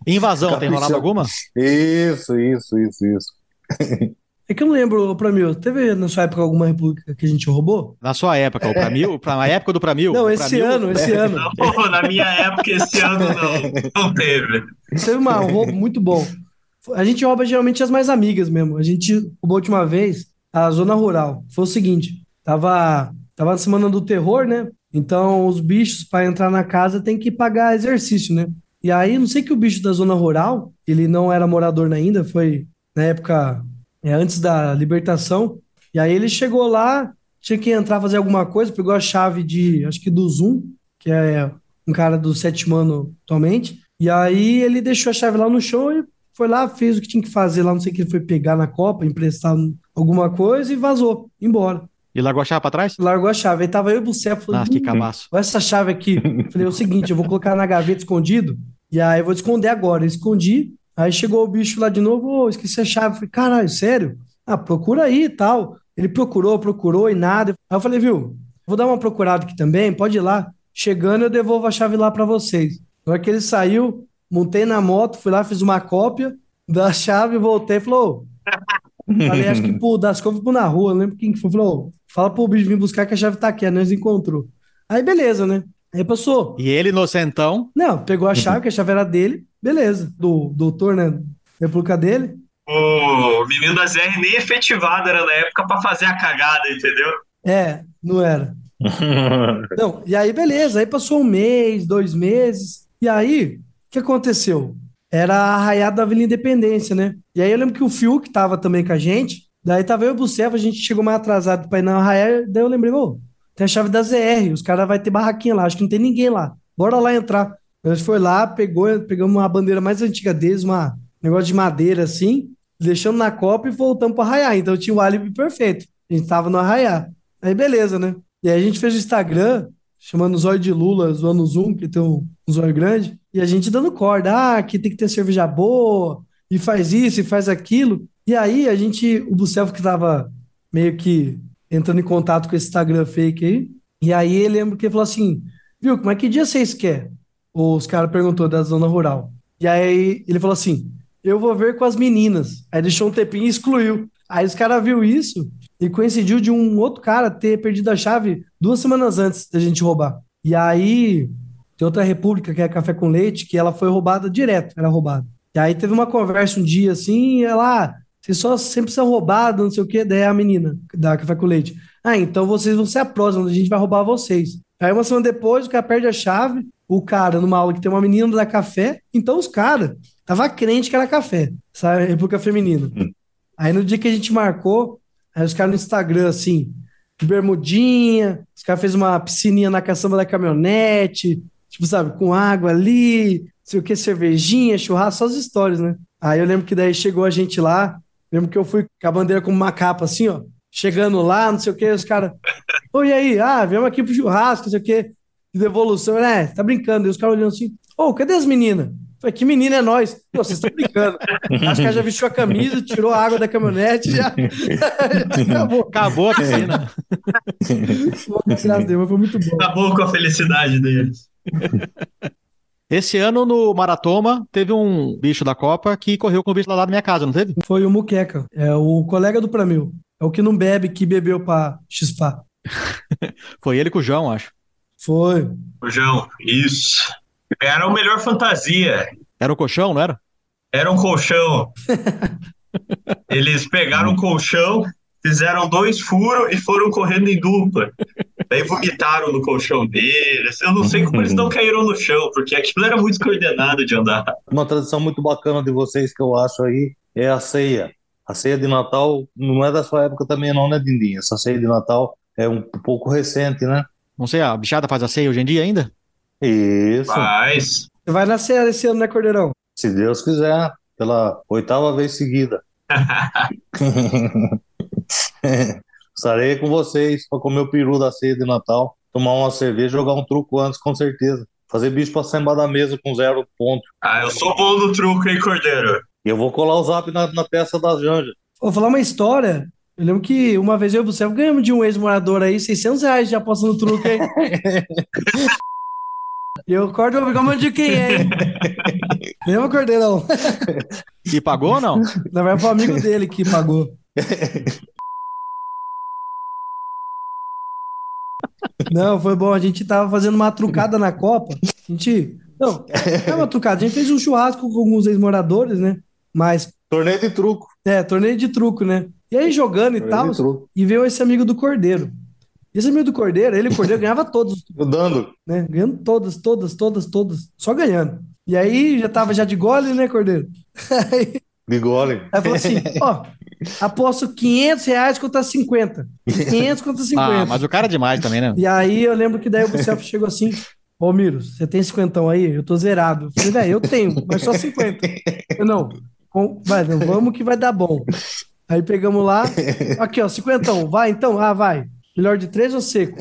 Invasão, tem rolado Capixama. alguma? Isso, isso, isso, isso. É que eu não lembro, pra mim, teve na sua época alguma república que a gente roubou? Na sua época, o Pramil, pra, na época do Pramil. Não, o esse Pramil- ano, esse ano. Não, na minha época, esse ano não, não teve. Teve uma- um roubo muito bom. A gente rouba geralmente as mais amigas mesmo. A gente roubou a última vez a zona rural. Foi o seguinte: tava, tava na semana do terror, né? Então os bichos, para entrar na casa, tem que pagar exercício, né? E aí, não sei que o bicho da zona rural, ele não era morador ainda, foi na época é, antes da libertação. E aí ele chegou lá, tinha que entrar fazer alguma coisa, pegou a chave de, acho que do Zoom, que é um cara do sétimo ano atualmente. E aí ele deixou a chave lá no chão e foi lá, fez o que tinha que fazer lá, não sei o que ele foi pegar na Copa, emprestar alguma coisa e vazou, embora. E largou a chave pra trás? Largou a chave. Aí tava eu e o Bucé, falei, Ah, que "Hum, cabaço. Olha essa chave aqui. Falei, é o seguinte, eu vou colocar na gaveta escondido, e aí eu vou esconder agora. Eu escondi, aí chegou o bicho lá de novo, ô, esqueci a chave. Falei, caralho, sério? Ah, procura aí e tal. Ele procurou, procurou e nada. Aí eu falei, viu, vou dar uma procurada aqui também, pode ir lá. Chegando, eu devolvo a chave lá pra vocês. Na hora que ele saiu, montei na moto, fui lá, fiz uma cópia da chave, voltei e falou, Falei, acho que pro Dascov foi pro na rua, não lembro quem que foi. Falou, fala pro bicho vir buscar que a chave tá aqui, aí nós encontrou. Aí beleza, né? Aí passou. E ele, inocentão, Não, pegou a chave, que a chave era dele, beleza. Do doutor, né? República dele. O menino da ZR nem efetivado era na época pra fazer a cagada, entendeu? É, não era. Não, e aí beleza, aí passou um mês, dois meses, e aí, o que aconteceu? Era a arraiada da Avenida Independência, né? E aí eu lembro que o Fiuk tava também com a gente, daí tava eu e o Buceva, a gente chegou mais atrasado pra ir na arraiada, daí eu lembrei, ô, tem a chave da ZR, os caras vai ter barraquinha lá, acho que não tem ninguém lá, bora lá entrar. A gente foi lá, pegou, pegamos uma bandeira mais antiga deles, um negócio de madeira assim, deixamos na copa e voltamos para arraiar, então tinha o álibi perfeito, a gente tava no arraiar. Aí beleza, né? E aí a gente fez o Instagram, chamando o zóio de Lula, zoando o Zoom, que tem um, um zóio grande, e a gente dando corda, ah, aqui tem que ter cerveja boa, e faz isso, e faz aquilo. E aí a gente, o Bucelfo que tava meio que entrando em contato com esse Instagram fake aí, e aí ele lembra que ele falou assim, viu, como é que dia vocês querem? Os caras perguntou da zona rural. E aí ele falou assim, eu vou ver com as meninas. Aí deixou um tempinho e excluiu. Aí os caras viu isso e coincidiu de um outro cara ter perdido a chave duas semanas antes da gente roubar. E aí tem outra república que é Café com Leite, que ela foi roubada direto, era roubada. E aí teve uma conversa um dia assim, e ela, vocês só sempre são roubados, não sei o quê, daí a menina da Café com Leite. Ah, então vocês vão ser a próxima, a gente vai roubar vocês. Aí uma semana depois, o cara perde a chave, o cara, numa aula que tem uma menina da café, então os caras tava crente que era café, sabe? República Feminina. Aí no dia que a gente marcou, aí os caras no Instagram, assim, de bermudinha, os caras fez uma piscininha na caçamba da caminhonete, tipo, sabe, com água ali, não sei o que, cervejinha, churrasco, só as histórias, né? Aí eu lembro que daí chegou a gente lá, lembro que eu fui com a bandeira como uma capa assim, ó, chegando lá, não sei o que, os caras, oi, aí, ah, viemos aqui pro churrasco, não sei o que, de devolução, né, tá brincando, e os caras olhando assim, ô, oh, cadê as meninas? Falei, que menina é nós? Pô, vocês estão brincando. Acho que ela já vestiu a camisa, tirou a água da caminhonete já. acabou. Acabou a piscina. foi muito bom. Acabou com a felicidade deles. Esse ano no Maratoma teve um bicho da Copa que correu com o bicho lá da minha casa, não teve? Foi o Muqueca, é o colega do Pramil. É o que não bebe, que bebeu pra chispar. Foi ele com o João, acho. Foi. O João, isso. Era o melhor fantasia. Era o colchão, não era? Era um colchão. Eles pegaram um colchão, fizeram dois furos e foram correndo em dupla. Daí vomitaram no colchão deles. Eu não sei como eles não caíram no chão, porque aquilo era muito coordenado de andar. Uma tradição muito bacana de vocês que eu acho aí é a ceia. A ceia de Natal não é da sua época também, não, né, Dindinha? Essa ceia de Natal é um pouco recente, né? Não sei, a bichada faz a ceia hoje em dia ainda? Isso. Faz. Você vai nascer esse ano, né, Cordeirão? Se Deus quiser, pela oitava vez seguida. Estarei com vocês para comer o peru da ceia de Natal, tomar uma cerveja, jogar um truco antes, com certeza. Fazer bicho para cima da mesa com zero ponto. Ah, eu sou bom no truco, hein, Cordeiro? E eu vou colar o zap na, na testa da Janja. Vou falar uma história. Eu lembro que uma vez eu e o Bucel ganhamos de um ex-morador aí 600 reais de aposta no truque, hein? E eu corto vou pegar uma de quem hein? Lembra, Cordeirão? E pagou ou não? Na verdade, foi o amigo dele que pagou. Não, foi bom. A gente tava fazendo uma trucada na Copa. A gente. Não, é uma trucada. A gente fez um churrasco com alguns ex-moradores, né? Mas. Torneio de truco. É, torneio de truco, né? E aí jogando e tal. E veio esse amigo do Cordeiro. Esse amigo do Cordeiro, ele, o Cordeiro, ganhava todos. Dando. Né? Ganhando todas, todas, todas, todas. Só ganhando. E aí já tava já de gole, né, Cordeiro? Aí, de gole. Aí falou assim: ó, aposto 500 reais contra 50. 500 contra 50. Ah, mas o cara é demais também, né? E aí eu lembro que daí o Bucef chegou assim: Ô, Miro, você tem 50 aí? Eu tô zerado. Eu falei, velho, eu tenho, mas só 50. Eu, não, vai, não, vamos que vai dar bom. Aí pegamos lá, aqui, ó, 50, vai então? Ah, vai. Melhor de três ou seco?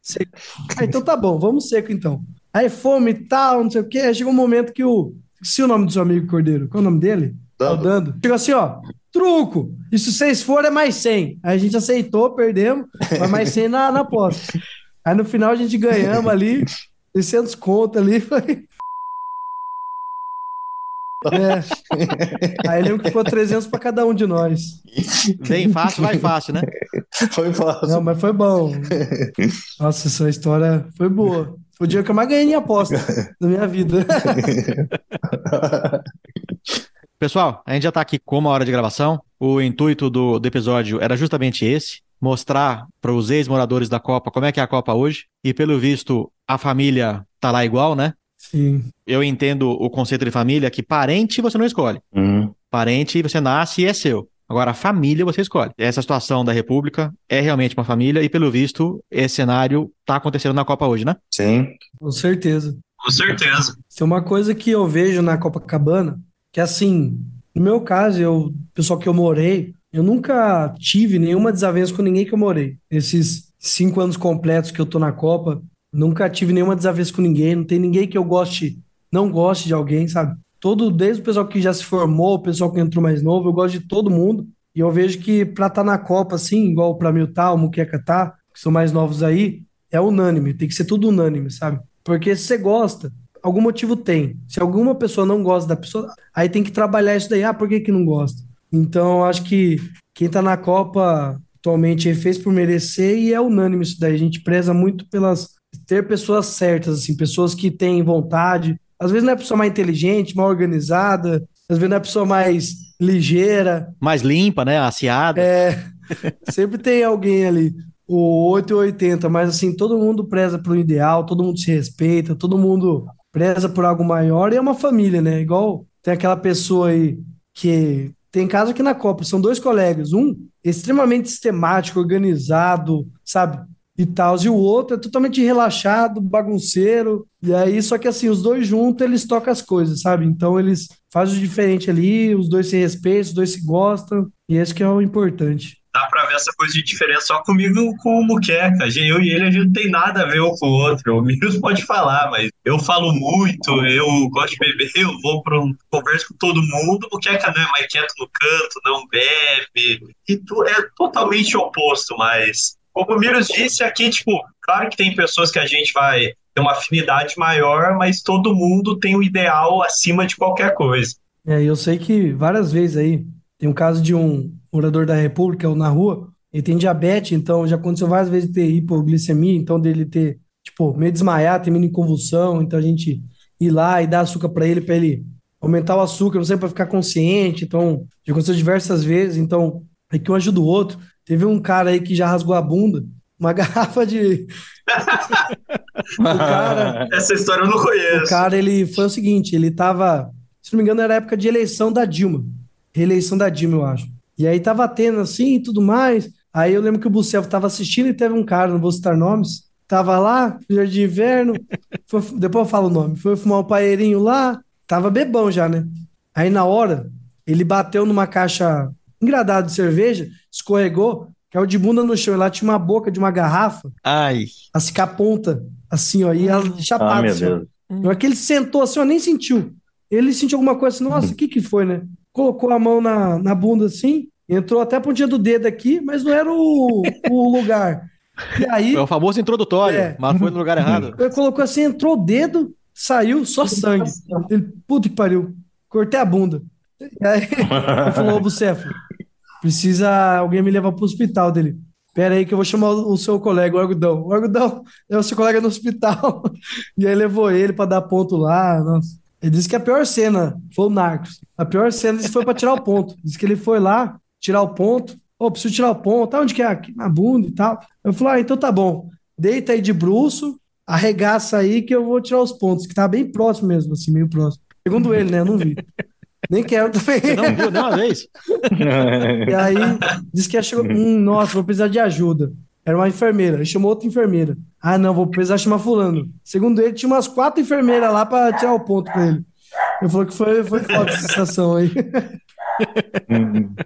Seco. Ah, então tá bom, vamos seco então. Aí fome e tal, não sei o quê. Aí chegou um momento que o. Se o nome do seu amigo Cordeiro, qual é o nome dele? Dando. Dando. Chegou assim, ó. Truco! E se vocês forem, é mais 100. Aí a gente aceitou, perdemos, mas mais 100 na, na aposta. Aí no final a gente ganhamos ali, 600 conto ali. Foi... É. Aí lembro que ficou 300 para cada um de nós. Bem fácil, vai fácil, né? Foi fácil. Não, mas foi bom. Nossa, essa história foi boa. Foi o dia que eu mais ganhei em aposta da minha vida. Pessoal, a gente já está aqui com uma hora de gravação. O intuito do, do episódio era justamente esse: mostrar para os ex-moradores da Copa como é que é a Copa hoje. E pelo visto, a família tá lá igual, né? Sim. Eu entendo o conceito de família que parente você não escolhe. Uhum. Parente você nasce e é seu. Agora, a família você escolhe. Essa situação da República é realmente uma família e, pelo visto, esse cenário está acontecendo na Copa hoje, né? Sim. Com certeza. Com certeza. Tem uma coisa que eu vejo na Copacabana, que assim, no meu caso, eu, pessoal que eu morei, eu nunca tive nenhuma desavença com ninguém que eu morei. Esses cinco anos completos que eu tô na Copa, nunca tive nenhuma desavença com ninguém, não tem ninguém que eu goste, não goste de alguém, sabe? todo, desde o pessoal que já se formou, o pessoal que entrou mais novo, eu gosto de todo mundo. E eu vejo que para estar tá na Copa, assim, igual para mim tá, o Muqueca tá, que são mais novos aí, é unânime, tem que ser tudo unânime, sabe? Porque se você gosta, algum motivo tem. Se alguma pessoa não gosta da pessoa, aí tem que trabalhar isso daí. Ah, por que, que não gosta? Então, eu acho que quem tá na Copa atualmente fez por merecer e é unânime isso daí. A gente preza muito pelas ter pessoas certas, assim, pessoas que têm vontade, às vezes não é a pessoa mais inteligente, mais organizada, às vezes não é a pessoa mais ligeira. Mais limpa, né? Aciada. É. Sempre tem alguém ali. O 880, mas assim, todo mundo preza pelo ideal, todo mundo se respeita, todo mundo preza por algo maior e é uma família, né? Igual tem aquela pessoa aí que tem caso aqui na Copa, são dois colegas, um extremamente sistemático, organizado, sabe? E tal, e o outro é totalmente relaxado, bagunceiro. E aí, só que assim, os dois juntos, eles tocam as coisas, sabe? Então eles fazem o diferente ali, os dois se respeitam, os dois se gostam, e esse que é o importante dá pra ver essa coisa de diferença só comigo com o Muqueca. Eu e ele, a gente não tem nada a ver um com o outro. O Miros pode falar, mas eu falo muito, eu gosto de beber, eu vou para um converso com todo mundo. O Muqueca não é mais quieto no canto, não bebe. E tu, é totalmente oposto, mas como o Miros disse aqui, tipo, claro que tem pessoas que a gente vai ter uma afinidade maior, mas todo mundo tem um ideal acima de qualquer coisa. É, eu sei que várias vezes aí tem um caso de um morador da República, ou na rua, ele tem diabetes, então já aconteceu várias vezes de ter hipoglicemia, então dele ter, tipo, meio desmaiar, ter em convulsão, então a gente ir lá e dar açúcar para ele, para ele aumentar o açúcar, não sei, para ficar consciente, então já aconteceu diversas vezes, então é que um ajuda o outro. Teve um cara aí que já rasgou a bunda, uma garrafa de. cara, Essa história eu não conheço. O cara, ele foi o seguinte: ele tava, se não me engano, era a época de eleição da Dilma. Reeleição da Dilma, eu acho. E aí tava tendo assim e tudo mais. Aí eu lembro que o Bucef tava assistindo e teve um cara, não vou citar nomes, tava lá, no Jardim de Inverno, foi, depois eu falo o nome, foi fumar um paeirinho lá, tava bebão já, né? Aí na hora, ele bateu numa caixa engradada de cerveja, escorregou, caiu de bunda no chão, e lá tinha uma boca de uma garrafa. Ai. Assim, com a ponta, assim, ó, e ela chapada. Ah, assim, Deus. Ó. que ele sentou assim, ó, nem sentiu. Ele sentiu alguma coisa assim, nossa, o que que foi, né? Colocou a mão na, na bunda assim, entrou até a pontinha do dedo aqui, mas não era o, o lugar. E aí. É o famoso introdutório, é, mas foi no lugar errado. Ele colocou assim, entrou o dedo, saiu só sangue. Ele, puta que pariu, cortei a bunda. E aí ele falou, Bucefo, precisa alguém me levar pro hospital dele. Pera aí que eu vou chamar o seu colega, o Argudão. O Argudão é o seu colega no hospital. E aí levou ele para dar ponto lá. Nossa. Ele disse que a pior cena foi o Narcos. A pior cena foi para tirar o ponto. Disse que ele foi lá tirar o ponto. Ô, oh, preciso tirar o ponto. Tá onde que é? Aqui na bunda e tal. Eu falei, ah, então tá bom. Deita aí de bruxo, arregaça aí que eu vou tirar os pontos, que tá bem próximo mesmo, assim, meio próximo. Segundo ele, né? Eu não vi. Nem quero também. Você não viu nenhuma vez? e aí, disse que chegou. Hum, nossa, vou precisar de ajuda. Era uma enfermeira. Ele chamou outra enfermeira. Ah, não, vou precisar chamar fulano. Segundo ele, tinha umas quatro enfermeiras lá para tirar o ponto pra ele. Eu falei que foi, foi foda essa sensação aí.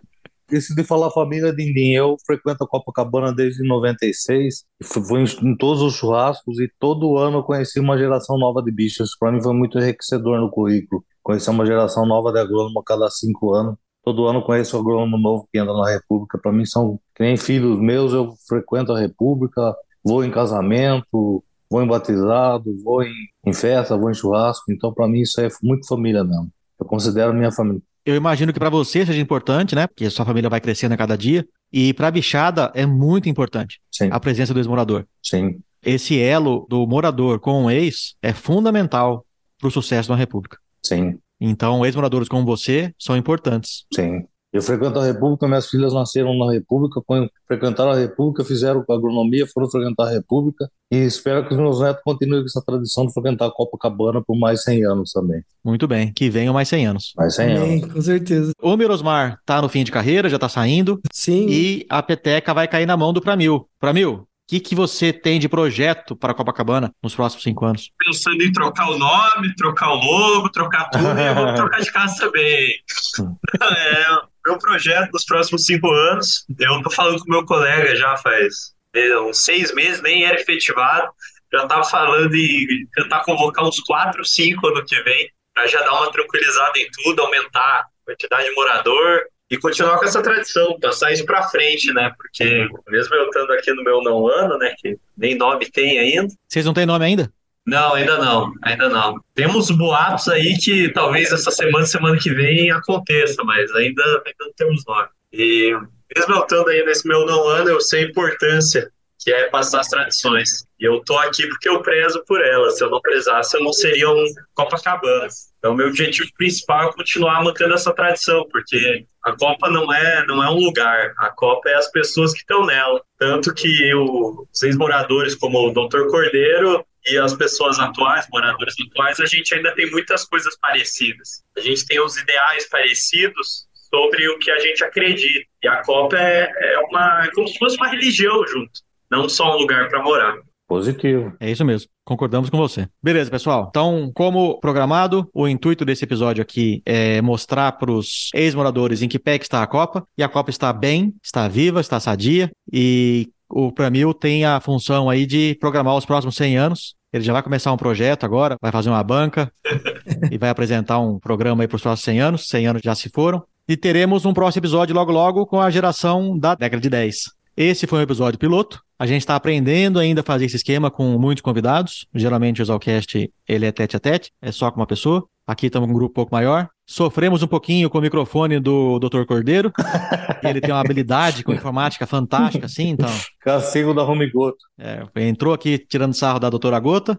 Decidi falar família de ninguém. Eu frequento a Copacabana desde 96. Fui em todos os churrascos e todo ano eu conheci uma geração nova de bichos. Para mim foi muito enriquecedor no currículo. Conhecer uma geração nova de agrônomo a cada cinco anos. Todo ano conheço um agrônomo novo que anda na República. Para mim são que nem filhos meus. Eu frequento a República, vou em casamento, vou em batizado, vou em, em festa, vou em churrasco. Então, para mim, isso é muito família mesmo. Eu considero minha família. Eu imagino que para você seja importante, né? Porque sua família vai crescendo a cada dia. E para a bichada é muito importante Sim. a presença do ex-morador. Sim. Esse elo do morador com o ex é fundamental para o sucesso da República. Sim. Então, ex-moradores como você são importantes. Sim. Eu frequento a República, minhas filhas nasceram na República, frequentaram a República, fizeram agronomia, foram frequentar a República e espero que os meus netos continuem com essa tradição de frequentar a Copacabana por mais 100 anos também. Muito bem, que venham mais 100 anos. Mais 100 Amém, anos. Com certeza. O Mirosmar tá no fim de carreira, já tá saindo. Sim. E a peteca vai cair na mão do Pramil. Pramil, que, que você tem de projeto para Copacabana nos próximos cinco anos? Pensando em trocar o nome, trocar o logo, trocar tudo, e eu vou trocar de casa também. é, meu projeto nos próximos cinco anos, eu tô falando com meu colega já faz é, uns seis meses, nem era efetivado, já tava falando em tentar convocar uns quatro, cinco ano que vem, para já dar uma tranquilizada em tudo, aumentar a quantidade de morador, e continuar com essa tradição, passar isso para frente, né? Porque mesmo eu estando aqui no meu não ano, né, que nem nome tem ainda. Vocês não têm nome ainda? Não, ainda não, ainda não. Temos boatos aí que talvez essa semana, semana que vem aconteça, mas ainda, ainda não temos nome. E mesmo eu estando aí nesse meu não ano, eu sei a importância que é passar as tradições. E eu tô aqui porque eu prezo por elas. Se eu não prezasse, eu não seria um Copacabana. Então, meu objetivo principal é continuar mantendo essa tradição, porque a Copa não é, não é um lugar, a Copa é as pessoas que estão nela. Tanto que eu, os ex-moradores, como o Dr. Cordeiro, e as pessoas atuais, moradores atuais, a gente ainda tem muitas coisas parecidas. A gente tem os ideais parecidos, sobre o que a gente acredita. E a Copa é, é uma é como se fosse uma religião junto, não só um lugar para morar. Positivo. É isso mesmo. Concordamos com você. Beleza, pessoal. Então, como programado, o intuito desse episódio aqui é mostrar para os ex-moradores em que pé que está a Copa. E a Copa está bem, está viva, está sadia. E o Pramil tem a função aí de programar os próximos 100 anos. Ele já vai começar um projeto agora, vai fazer uma banca e vai apresentar um programa aí para os próximos 100 anos. 100 anos já se foram. E teremos um próximo episódio logo logo com a geração da década de 10. Esse foi um episódio piloto. A gente está aprendendo ainda a fazer esse esquema com muitos convidados. Geralmente o Exalcast ele é tete a tete, é só com uma pessoa. Aqui estamos com um grupo um pouco maior. Sofremos um pouquinho com o microfone do Dr. Cordeiro. ele tem uma habilidade com informática fantástica, assim, então. Castigo da Home. É, entrou aqui tirando sarro da doutora Gota,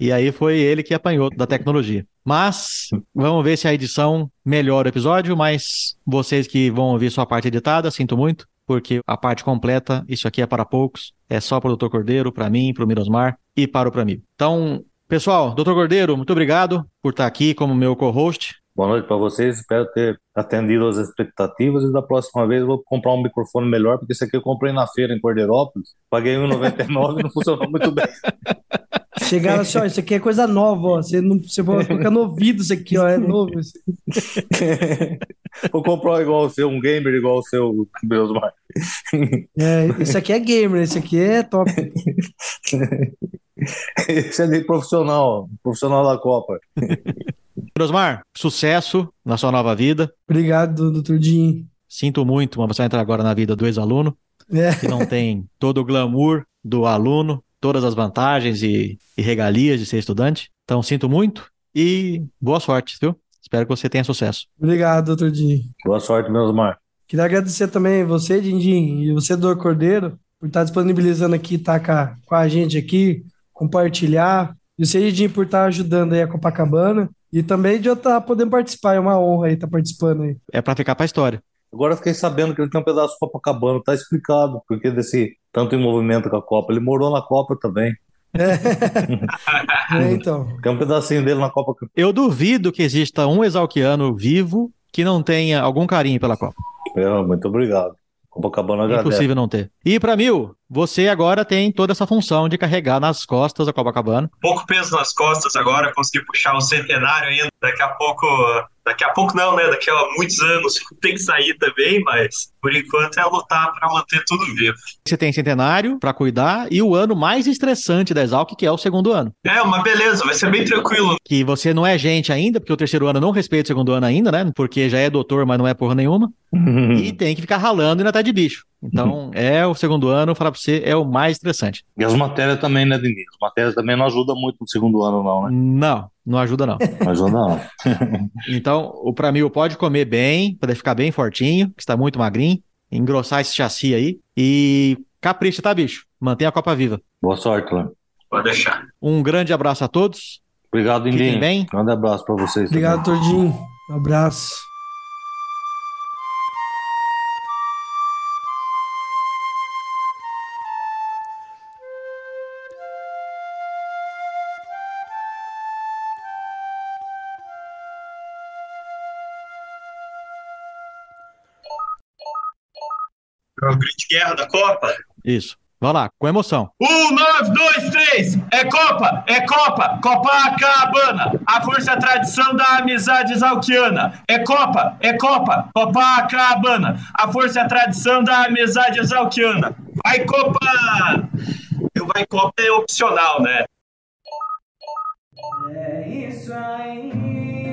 e aí foi ele que apanhou da tecnologia. Mas vamos ver se a edição melhora o episódio, mas vocês que vão ouvir sua parte editada, sinto muito porque a parte completa, isso aqui é para poucos, é só para o Dr. Cordeiro, para mim, para o Mirosmar e para o Pramil. Então, pessoal, Dr. Cordeiro, muito obrigado por estar aqui como meu co-host. Boa noite para vocês, espero ter atendido as expectativas e da próxima vez eu vou comprar um microfone melhor, porque esse aqui eu comprei na feira em Cordeirópolis, paguei R$1,99 e não funcionou muito bem. Chegaram assim, ó, isso aqui é coisa nova, ó. Você, não, você pode colocar no ouvido isso aqui, ó, é novo. Isso. Vou comprar igual o seu, um gamer igual o seu, Beusmar. É, isso aqui é gamer, esse aqui é top. Esse é de profissional, profissional da Copa. Mirosmar, sucesso na sua nova vida. Obrigado, doutor Dinho. Sinto muito, mas você vai entrar agora na vida do ex-aluno, É. que não tem todo o glamour do aluno, todas as vantagens e, e regalias de ser estudante. Então, sinto muito e boa sorte, viu? Espero que você tenha sucesso. Obrigado, doutor Dinho. Boa sorte, Beusmar. Queria agradecer também você, Dindim, e você, Dor Cordeiro, por estar disponibilizando aqui, estar com a, com a gente aqui, compartilhar. E você, Dindim, por estar ajudando aí a Copacabana. E também de eu estar podendo participar. É uma honra aí estar participando aí. É para ficar para a históra. Agora eu fiquei sabendo que ele tem um pedaço de Copacabana, tá explicado porque desse tanto envolvimento com a Copa. Ele morou na Copa também. É, então. Tem um pedacinho dele na Copa. Eu duvido que exista um exalquiano vivo que não tenha algum carinho pela Copa. É, muito obrigado. Copacabana agradece. Impossível não ter. E para Mil, você agora tem toda essa função de carregar nas costas a Copacabana. Pouco peso nas costas agora, consegui puxar o centenário ainda. Daqui a pouco, daqui a pouco não, né? Daqui a muitos anos tem que sair também, mas por enquanto é lutar para manter tudo vivo. Você tem centenário para cuidar e o ano mais estressante da Exalc, que é o segundo ano. É uma beleza, vai ser bem tranquilo. Que você não é gente ainda, porque o terceiro ano não respeita o segundo ano ainda, né? Porque já é doutor, mas não é porra nenhuma. E tem que ficar ralando e ainda tá de bicho. Então, é o segundo ano, falar pra você, é o mais estressante. E as matérias também, né, Denise? As matérias também não ajudam muito no segundo ano, não, né? Não, não ajuda não. Não ajuda, não. Então, o Pramil pode comer bem, para ficar bem fortinho, que está muito magrinho, engrossar esse chassi aí e capricha, tá, bicho? Mantenha a Copa viva. Boa sorte, Léo. Pode deixar. Um grande abraço a todos. Obrigado, Fiquem Indinho. bem. Grande abraço pra vocês. Obrigado, também. doutor Dinho. Um abraço. É grande guerra da Copa. Isso. Vai lá, com emoção. Um, nove, dois, três. É Copa, é Copa, Copacabana. A força, a tradição da amizade exalquiana. É Copa, é Copa, Copacabana. A força, a tradição da amizade exalquiana. Vai, Copa! Eu vai, Copa é opcional, né? É isso aí.